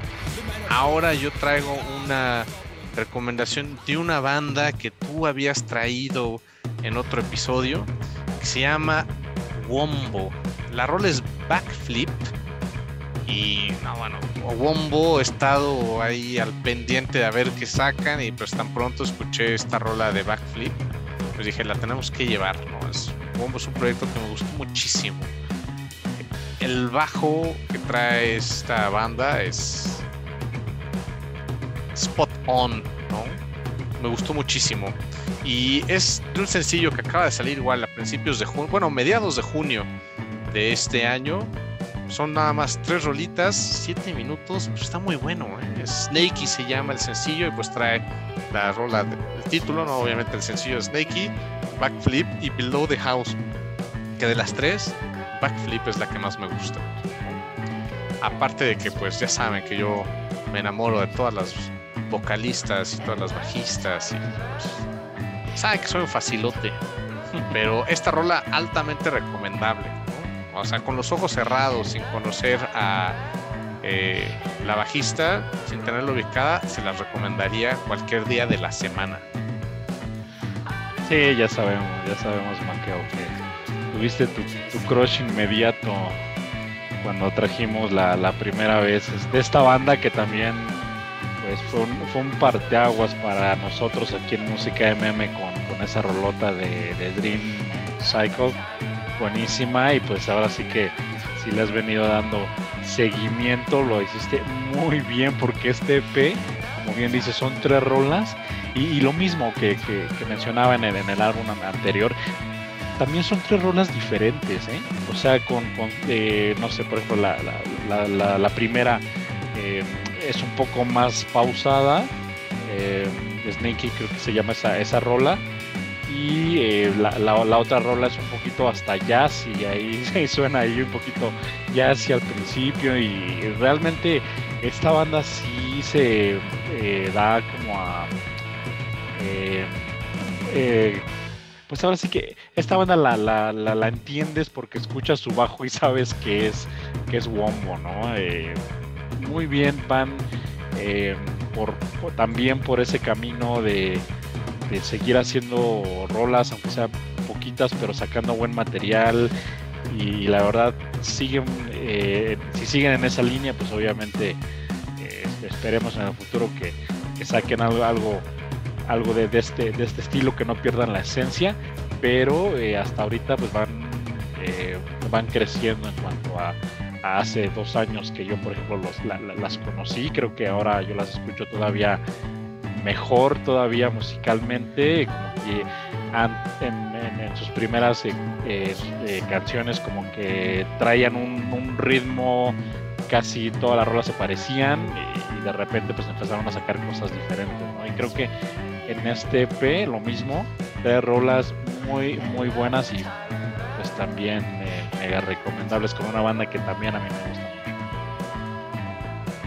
Ahora yo traigo una recomendación de una banda que tú habías traído en otro episodio, que se llama Wombo. La rol es Backflip y no, bueno, Wombo he estado ahí al pendiente de a ver qué sacan y pues tan pronto escuché esta rola de Backflip, pues dije, la tenemos que llevar, ¿no? Es, un proyecto que me gustó muchísimo. El bajo que trae esta banda es spot on, ¿no? Me gustó muchísimo. Y es de un sencillo que acaba de salir igual a principios de junio, bueno, mediados de junio de este año son nada más tres rolitas, siete minutos, pues está muy bueno. ¿eh? Snakey se llama el sencillo y pues trae la rola del título, no obviamente el sencillo Snakey, Backflip y Below the House. Que de las tres, Backflip es la que más me gusta. Aparte de que pues ya saben que yo me enamoro de todas las vocalistas y todas las bajistas y pues, sabe que soy un facilote. Pero esta rola altamente recomendable. O sea, con los ojos cerrados, sin conocer a eh, la bajista, sin tenerla ubicada, se las recomendaría cualquier día de la semana. Sí, ya sabemos, ya sabemos, Maqueo, que tuviste tu, crush inmediato cuando trajimos la, primera vez de esta banda que también pues fue un, fue un parteaguas para nosotros aquí en Música MM con, con esa rolota de, de Dream Cycle buenísima y pues ahora sí que si le has venido dando seguimiento, lo hiciste muy bien porque este EP, como bien dice, son tres rolas y, lo mismo que, mencionaba en el, en el álbum anterior, también son tres rolas diferentes, ¿eh? O sea, con, eh, no sé, por ejemplo, la, la, primera eh, es un poco más pausada, Snakey creo que se llama esa, esa rola, y eh, la, otra rola es un poquito hasta jazz y ahí suena ahí un poquito jazz al principio y realmente esta banda sí se eh, da como a eh, pues ahora sí que esta banda la, la, la, entiendes porque escuchas su bajo y sabes que es que es Wombo, ¿no? muy bien van por, también por ese camino de seguir haciendo rolas, aunque sean poquitas, pero sacando buen material. Y, la verdad, siguen, eh, si siguen en esa línea, pues obviamente eh, esperemos en el futuro que, saquen algo, algo, de, este, de este estilo, que no pierdan la esencia, pero eh, hasta ahorita pues van, van creciendo en cuanto a, hace dos años que yo, por ejemplo, las conocí. Creo que ahora yo las escucho todavía mejor todavía musicalmente, como que en, sus primeras eh, eh, eh, canciones como que traían un, ritmo, casi todas las rolas se parecían y, de repente pues empezaron a sacar cosas diferentes, Y creo que en este EP lo mismo, de rolas muy, muy buenas y pues también mega recomendables con una banda que también a mí me gusta.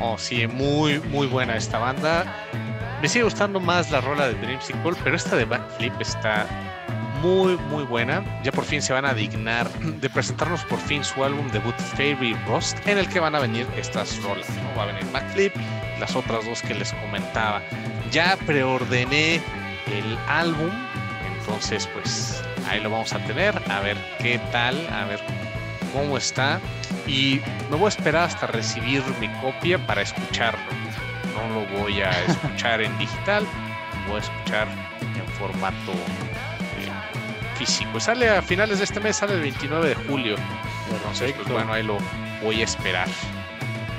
Oh, sí, muy, muy buena esta banda. Me sigue gustando más la rola de Dreamsicle, pero esta de Backflip está muy, muy buena. Ya por fin se van a dignar de presentarnos por fin su álbum debut Fairy Rust, en el que van a venir estas rolas. ¿no? Va a venir Backflip, las otras dos que les comentaba. Ya preordené el álbum, entonces pues ahí lo vamos a tener, a ver qué tal, a ver cómo está. Y me voy a esperar hasta recibir mi copia para escucharlo no lo voy a escuchar en digital, voy a escuchar en formato eh, físico. Sale a finales de este mes, sale el 29 de julio. Entonces, pues bueno, ahí lo voy a esperar.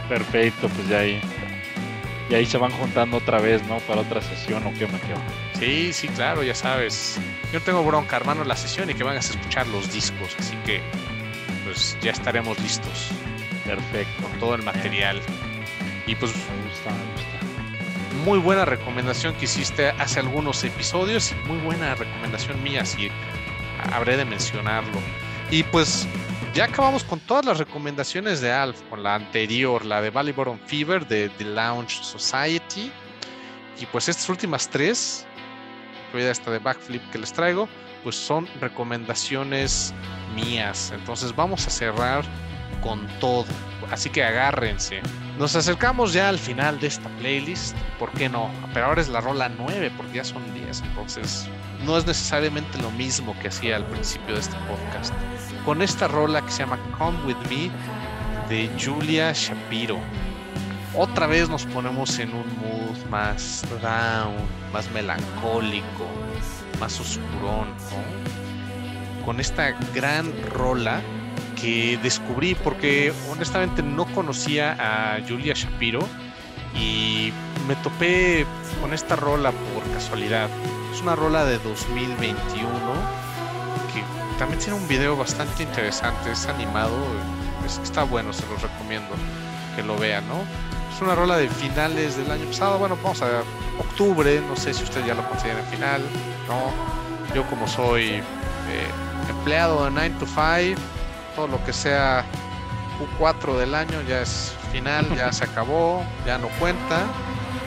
Perfecto, pues ya ahí. Y ahí se van juntando otra vez, ¿no? Para otra sesión o qué me quedo. Sí, sí, claro, ya sabes. Yo tengo bronca, hermano, la sesión y que van a escuchar los discos, así que pues ya estaremos listos. Perfecto. Con todo el material. Y pues me gusta, me gusta. Muy buena recomendación que hiciste hace algunos episodios. Muy buena recomendación mía, si habré de mencionarlo. Y pues ya acabamos con todas las recomendaciones de Alf, con la anterior, la de Ballyboron Fever, de The Lounge Society. Y pues estas últimas tres, incluida esta de Backflip que les traigo, pues son recomendaciones mías. Entonces vamos a cerrar con todo. Así que agárrense. Nos acercamos ya al final de esta playlist. ¿Por qué no? Pero ahora es la rola 9 porque ya son 10. Entonces no es necesariamente lo mismo que hacía al principio de este podcast. Con esta rola que se llama Come With Me de Julia Shapiro. Otra vez nos ponemos en un mood más down, más melancólico, más oscurón. Con esta gran rola que descubrí porque honestamente no conocía a Julia Shapiro y me topé con esta rola por casualidad. Es una rola de 2021 que también tiene un video bastante interesante, es animado, está bueno, se los recomiendo que lo vean, ¿no? Es una rola de finales del año pasado, bueno, vamos a ver, octubre, no sé si ustedes ya lo consideran final, ¿no? Yo como soy eh, empleado de 9 to 5, todo lo que sea Q4 del año ya es final ya se acabó, ya no cuenta.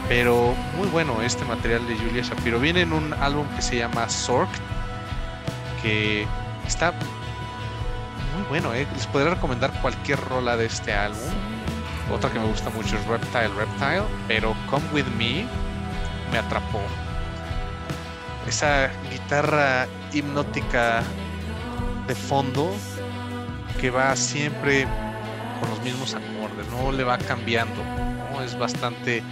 Pero muy bueno este material de Julia Shapiro. Viene en un álbum que se llama Sork, que está muy bueno. ¿eh? Les podría recomendar cualquier rola de este álbum. Otra que me gusta mucho es Reptile Reptile, pero Come With Me me atrapó. Esa guitarra hipnótica de fondo que va siempre con los mismos acordes, no le va cambiando, es bastante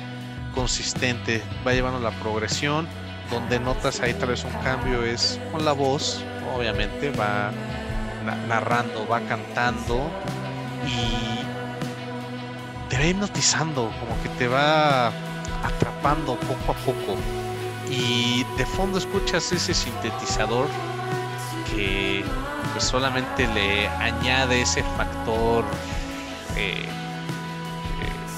consistente, va llevando la progresión, donde notas ahí tal vez un cambio es con la voz, obviamente va narrando, va cantando y te va hipnotizando, como que te va atrapando poco a poco. Y de fondo escuchas ese sintetizador que solamente le añade ese factor eh, eh,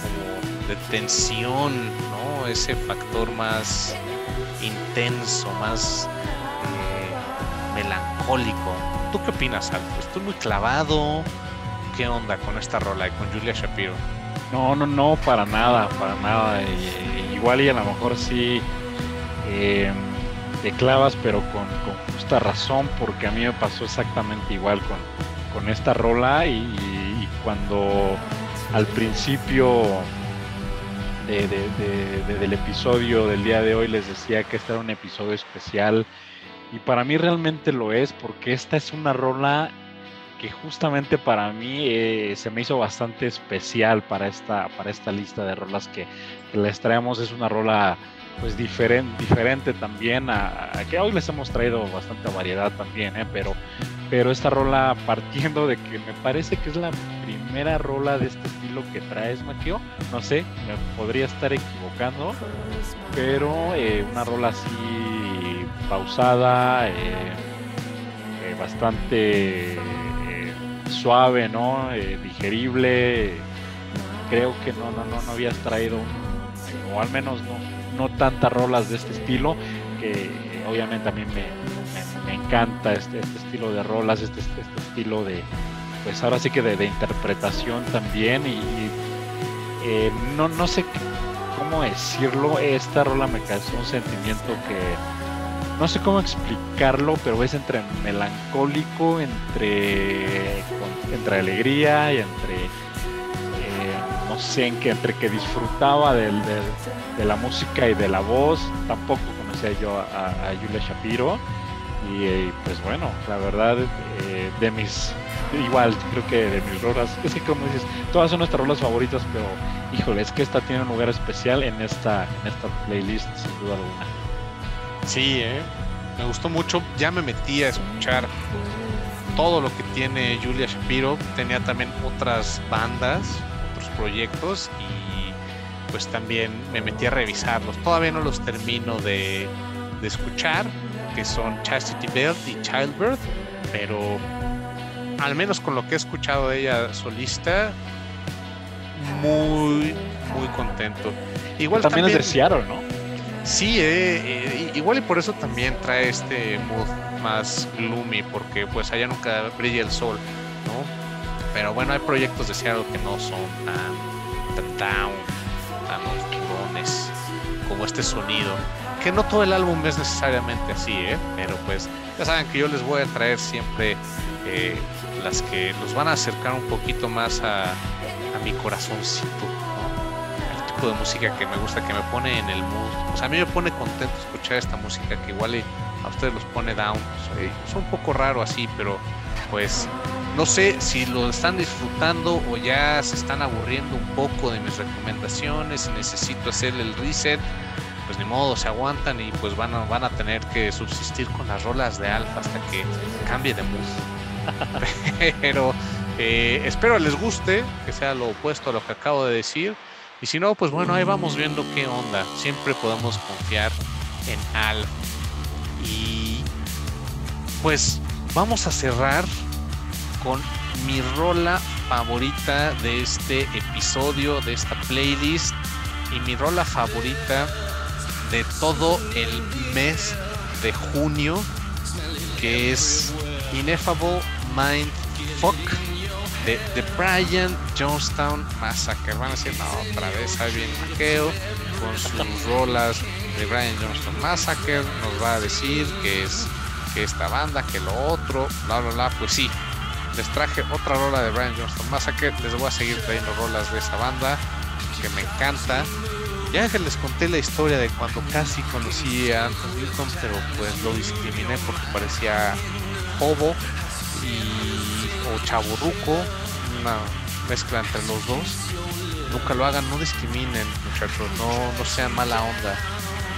como de tensión, ¿no? Ese factor más intenso, más eh, melancólico. ¿Tú qué opinas, Alfred? ¿Estoy muy clavado? ¿Qué onda con esta rola con Julia Shapiro? No, no, no, para nada, para nada. igual y a lo mejor sí te clavas, pero con, justa razón, porque a mí me pasó exactamente igual con, esta rola y, cuando al principio del episodio del día de hoy les decía que este era un episodio especial y para mí realmente lo es porque esta es una rola que justamente para mí eh, se me hizo bastante especial para esta, para esta lista de rolas que, les traemos. Es una rola pues diferente, diferente también a, que hoy les hemos traído bastante variedad también, ¿eh? pero, pero esta rola partiendo de que me parece que es la primera rola de este estilo que traes, Maquio. No sé, me podría estar equivocando, pero eh, una rola así pausada, bastante suave, ¿no? Eh, digerible. Creo que no, no, no, no habías traído, o al menos no, no tantas rolas de este estilo, que obviamente a mí me, me, encanta este, este, estilo de rolas, este, este, este, estilo de, pues ahora sí que de, interpretación también. Y, eh, no, no sé cómo decirlo, esta rola me causó un sentimiento que no sé cómo explicarlo, pero es entre melancólico, entre, entre alegría y entre, en que, entre que disfrutaba de la música y de la voz. Tampoco conocía yo a, Julia Shapiro. Y, pues bueno, la verdad, eh, de mis, igual, creo que de mis rolas, es que como dices, todas son nuestras rolas favoritas, pero híjole, es que esta tiene un lugar especial en esta, en esta playlist, sin duda alguna. Sí, ¿eh? me gustó mucho. Ya me metí a escuchar todo lo que tiene Julia Shapiro. Tenía también otras bandas, proyectos y pues también me metí a revisarlos. Todavía no los termino de, de escuchar, que son Chastity Belt y Childbirth, pero al menos con lo que he escuchado de ella solista, muy, muy contento. Igual también, también es de Seattle, ¿no? Sí, eh, eh, igual y por eso también trae este mood más gloomy, porque pues allá nunca brilla el sol, ¿no? Pero bueno, hay proyectos de Seattle que no son tan, down, tan oscurones como este sonido. Que no todo el álbum es necesariamente así, ¿eh? Pero pues ya saben que yo les voy a traer siempre eh, las que nos van a acercar un poquito más a, a mi corazoncito de música que me gusta, que me pone en el mood. O sea, a mí me pone contento escuchar esta música que igual a ustedes los pone down. es un poco raro así, pero pues no sé si lo están disfrutando o ya se están aburriendo un poco de mis recomendaciones necesito hacer el reset. Pues ni modo, se aguantan y pues van a, van a tener que subsistir con las rolas de alfa hasta que cambie de mood. Pero eh, espero les guste, que sea lo opuesto a lo que acabo de decir. Y si no, pues bueno, ahí vamos viendo qué onda. Siempre podemos confiar en Al. Y pues vamos a cerrar con mi rola favorita de este episodio, de esta playlist. Y mi rola favorita de todo el mes de junio, que es Ineffable Mind Fuck de, de Brian Jonestown Massacre. Van a decir, no, otra vez ahí viene Maqueo con sus rolas de Brian Jonestown Massacre. Nos va a decir que es que esta banda, que lo otro, bla, bla, bla. Pues sí, les traje otra rola de Brian Jonestown Massacre. Les voy a seguir trayendo rolas de esa banda que me encanta. Ya que les conté la historia de cuando casi conocí a Anton Newton, pero pues lo discriminé porque parecía hobo y o chaburruco, una mezcla entre los dos. Nunca lo hagan, no discriminen, muchachos, no, no sean mala onda.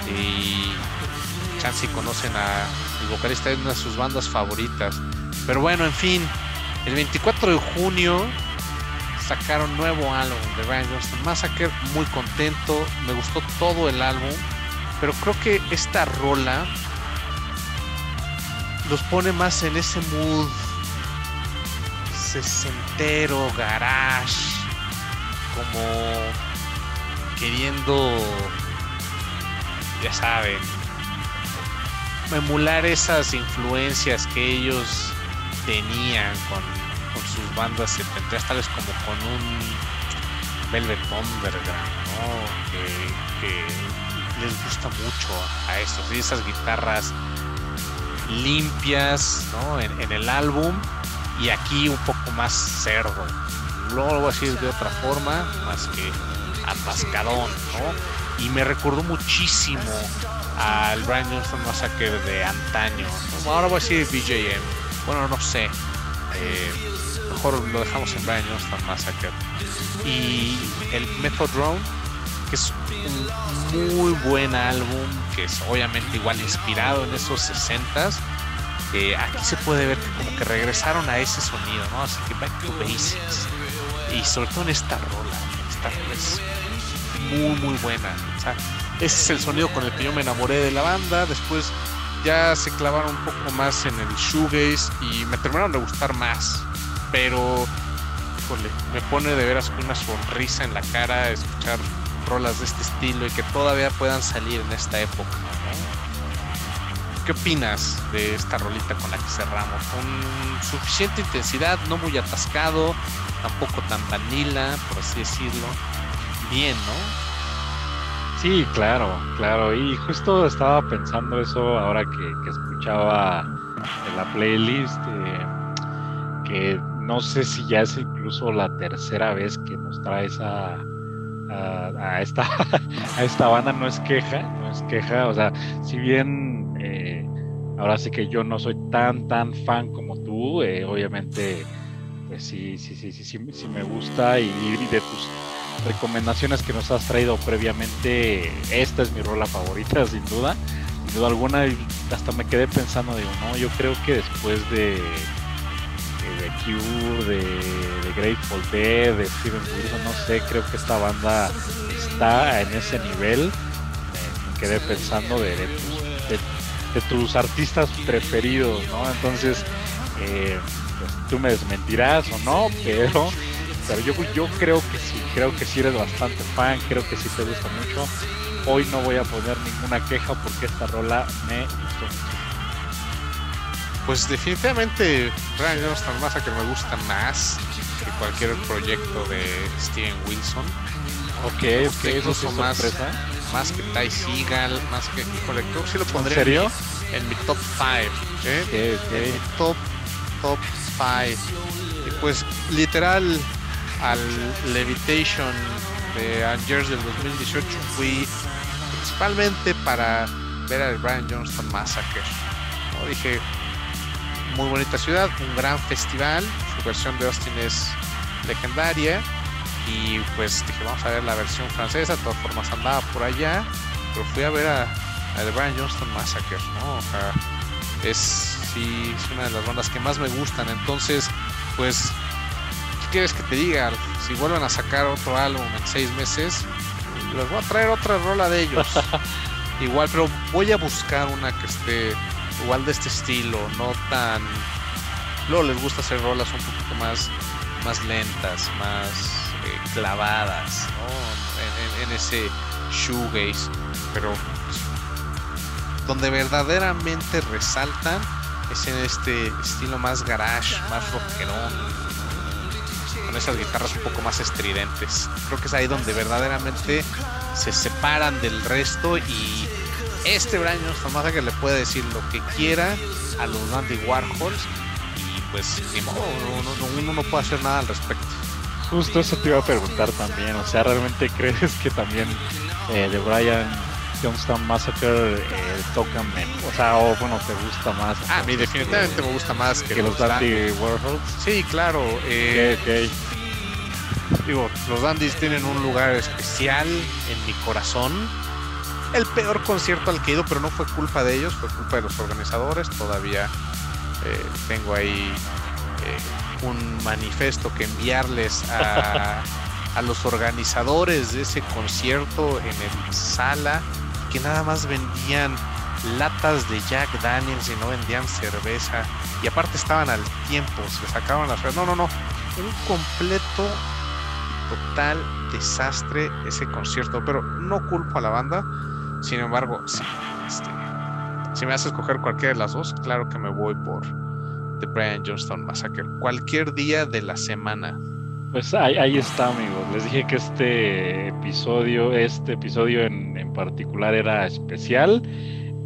Y chance conocen a el vocalista de una de sus bandas favoritas. Pero bueno, en fin, el 24 de junio sacaron nuevo álbum de Brian Johnston Massacre, muy contento, me gustó todo el álbum, pero creo que esta rola los pone más en ese mood sesentero, garage, como queriendo, ya saben, emular esas influencias que ellos tenían con, con sus bandas setenteras, tales como con un Velvet Underground, ¿no? Que, les gusta mucho a estos, y esas guitarras limpias, ¿no? En, el álbum y aquí un poco más cerdo. Luego lo voy a decir de otra forma, más que atascadón, ¿no? Y me recordó muchísimo al Brian Johnson Massacre de antaño. ¿no? Ahora voy a decir BJM. Bueno, no sé. Eh, mejor lo dejamos en Brian Johnston Massacre. Y el Method Drone, que es un muy buen álbum, que es obviamente igual inspirado en esos 60s. Eh, aquí se puede ver que como que regresaron a ese sonido, ¿no? Así que back to basics. Y sobre todo en esta rola. Esta rola es muy, muy buena. O sea, ese es el sonido con el que yo me enamoré de la banda. Después ya se clavaron un poco más en el shoegaze y me terminaron de gustar más. Pero, híjole, me pone de veras una sonrisa en la cara escuchar rolas de este estilo y que todavía puedan salir en esta época. ¿Qué opinas de esta rolita con la que cerramos? Con suficiente intensidad, no muy atascado, tampoco tan vanilla, por así decirlo. Bien, ¿no? Sí, claro, claro. Y justo estaba pensando eso ahora que, escuchaba en la playlist, eh, que no sé si ya es incluso la tercera vez que nos traes a, a, a esta, a esta banda. No es queja, no es queja. O sea, si bien eh, ahora sí que yo no soy tan, tan fan como tú, eh, obviamente, pues sí, sí, sí, sí, sí, sí me gusta y, y de tus recomendaciones que nos has traído previamente, esta es mi rola favorita, sin duda. Sin duda alguna, hasta me quedé pensando, digo, no, yo creo que después de, de Cure, de, de Grateful Dead, de Steven Wilson, no sé, creo que esta banda está en ese nivel. Me, me quedé pensando de, tus, de, de, tus, artistas preferidos, ¿no? Entonces, eh, pues, tú me desmentirás o no, pero pero yo, yo creo que sí, creo que sí eres bastante fan, creo que sí te gusta mucho. Hoy no voy a poner ninguna queja porque esta rola me gustó mucho. Pues definitivamente Brian Johnston Massacre me gusta más que cualquier proyecto de Steven Wilson. Ok, ok, eso es más, sorpresa. más que Ty Seagal, más que híjole, creo que sí lo pondré ¿En serio? En, mi, en mi top 5, ¿eh? Okay, okay. En mi top top 5. Y pues literal al Levitation de Angers del 2018 fui principalmente para ver al Brian Johnston Massacre. ¿no? Dije, muy bonita ciudad, un gran festival, su versión de Austin es legendaria y pues dije, vamos a ver la versión francesa, de todas formas andaba por allá, pero fui a ver a, a The Brian Johnston Massacre, ¿no? O sea, es, sí, es una de las bandas que más me gustan, entonces, pues quieres que te diga? Si vuelven a sacar otro álbum en seis meses, les voy a traer otra rola de ellos. igual, pero voy a buscar una que esté igual de este estilo, no tan. Luego les gusta hacer rolas un poquito más, más lentas, más eh, clavadas, ¿no? En, en, en, ese shoegaze, pero pues, donde verdaderamente resaltan es en este estilo más garage, más rockerón, esas guitarras un poco más estridentes. Creo que es ahí donde verdaderamente se separan del resto y este Brian Johnston que le puede decir lo que quiera a los Andy Warhols y pues ni uno, no puede hacer nada al respecto. Justo eso te iba a preguntar también, o sea, ¿realmente crees que también eh, de Brian Johnston Massacre eh, tocan menos? O sea, o bueno, ¿te gusta más? Ah, a mí definitivamente me gusta más que, los, Andy Warhols. Sí, claro. Eh, Digo, los Dandys tienen un lugar especial en mi corazón el peor concierto al que he ido, pero no fue culpa de ellos, fue culpa de los organizadores. Todavía eh, tengo ahí eh, un manifiesto que enviarles a, a, los organizadores de ese concierto en el sala, que nada más vendían latas de Jack Daniels y no vendían cerveza. Y aparte estaban al tiempo, se sacaban las... No, no, no. Un completo, total desastre ese concierto. Pero no culpo a la banda sin embargo, este, si me haces escoger cualquiera de las dos, claro que me voy por The Brian Johnston Massacre. Cualquier día de la semana. Pues ahí, está, amigos. Les dije que este episodio, este episodio en, en particular era especial.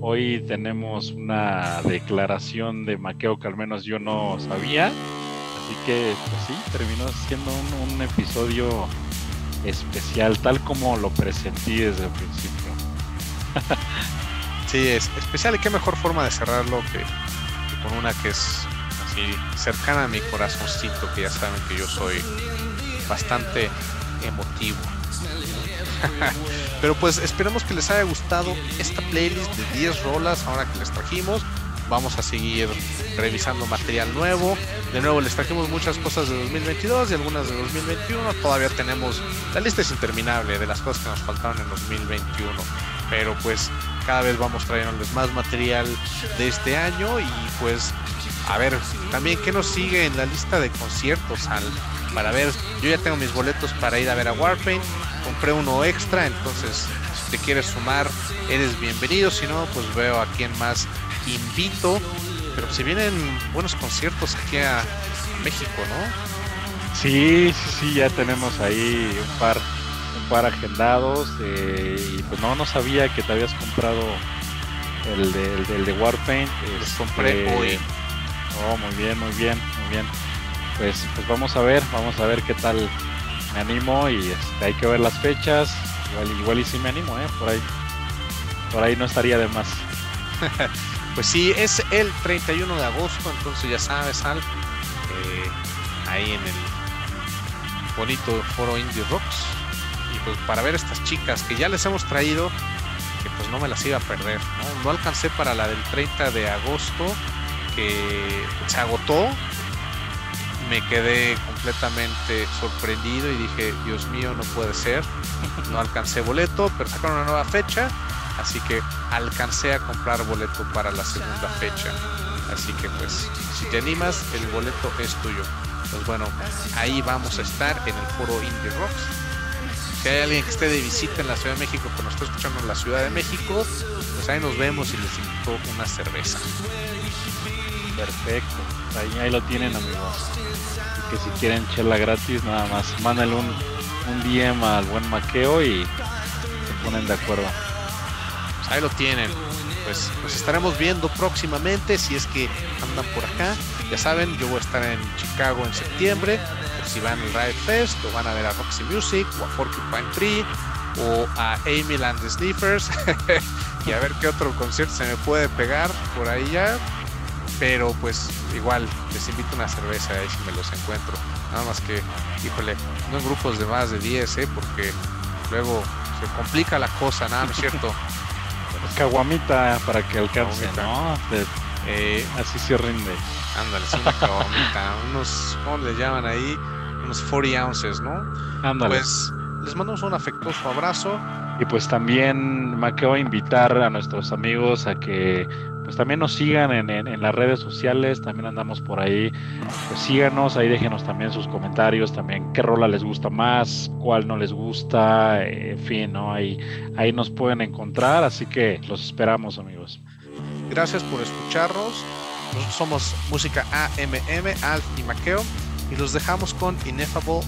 Hoy tenemos una declaración de Maqueo que al menos yo no sabía. Así que, pues sí, terminó siendo un, episodio especial, tal como lo presentí desde el principio. sí, es especial y qué mejor forma de cerrarlo que, con una que es así cercana a mi corazoncito, que ya saben que yo soy bastante emotivo. Pero pues esperemos que les haya gustado esta playlist de 10 rolas ahora que les trajimos. Vamos a seguir revisando material nuevo. De nuevo les trajimos muchas cosas de 2022 y algunas de 2021. Todavía tenemos la lista es interminable de las cosas que nos faltaron en 2021 pero pues cada vez vamos trayéndoles más material de este año y pues a ver también qué nos sigue en la lista de conciertos al para ver yo ya tengo mis boletos para ir a ver a Warpaint compré uno extra entonces si te quieres sumar eres bienvenido si no pues veo a quién más invito pero si vienen buenos conciertos aquí a México no sí sí sí ya tenemos ahí un par par agendados eh, y pues no, no sabía que te habías comprado el de, el, de Warpaint. Los compré este, hoy. Oh, muy bien, muy bien, muy bien. Pues, pues vamos a ver, vamos a ver qué tal me animo y este, hay que ver las fechas. Igual, igual y si me animo, ¿eh? Por ahí. Por ahí no estaría de más. pues sí, es el 31 de agosto, entonces ya sabes, Al. Eh, ahí en el bonito foro Indie Rocks pues para ver estas chicas que ya les hemos traído, que pues no me las iba a perder, ¿no? No alcancé para la del 30 de agosto, que se agotó. Me quedé completamente sorprendido y dije, Dios mío, no puede ser. No alcancé boleto, pero sacaron una nueva fecha, así que alcancé a comprar boleto para la segunda fecha. Así que pues, si te animas, el boleto es tuyo. Pues bueno, ahí vamos a estar en el foro Indie Rocks si hay alguien que esté de visita en la Ciudad de México, que nos está escuchando en la Ciudad de México, pues ahí nos vemos y les invito una cerveza. Perfecto, ahí, lo tienen amigos. Y que si quieren chela gratis, nada más, mándale un, un DM al buen maqueo y se ponen de acuerdo. Pues ahí lo tienen. Pues nos estaremos viendo próximamente si es que andan por acá. Ya saben, yo voy a estar en Chicago en septiembre si van al Riot Fest o van a ver a Roxy Music o a Porcupine Tree o a Amy and the Sniffers y a ver qué otro concierto se me puede pegar por ahí ya. Pero pues igual les invito una cerveza ahí si me los encuentro. Nada más que, híjole, no en grupos de más de 10, ¿eh? porque luego se complica la cosa, nada, ¿no es cierto? Caguamita para que alcance, ¿no? Eh, así se rinde. Ándale, una caguamita. unos, ¿cómo le llaman ahí? unos 40 ounces, ¿no? Ándale. Pues les mandamos un afectuoso abrazo. Y pues también me acabo de invitar a nuestros amigos a que pues también nos sigan en, en, las redes sociales, también andamos por ahí, pues síganos, ahí déjenos también sus comentarios, también qué rola les gusta más, cuál no les gusta, en fin, ¿no? Ahí, ahí nos pueden encontrar, así que los esperamos amigos. Gracias por escucharnos, nosotros somos Música AMM, Alf y Maqueo, Y los dejamos con Ineffable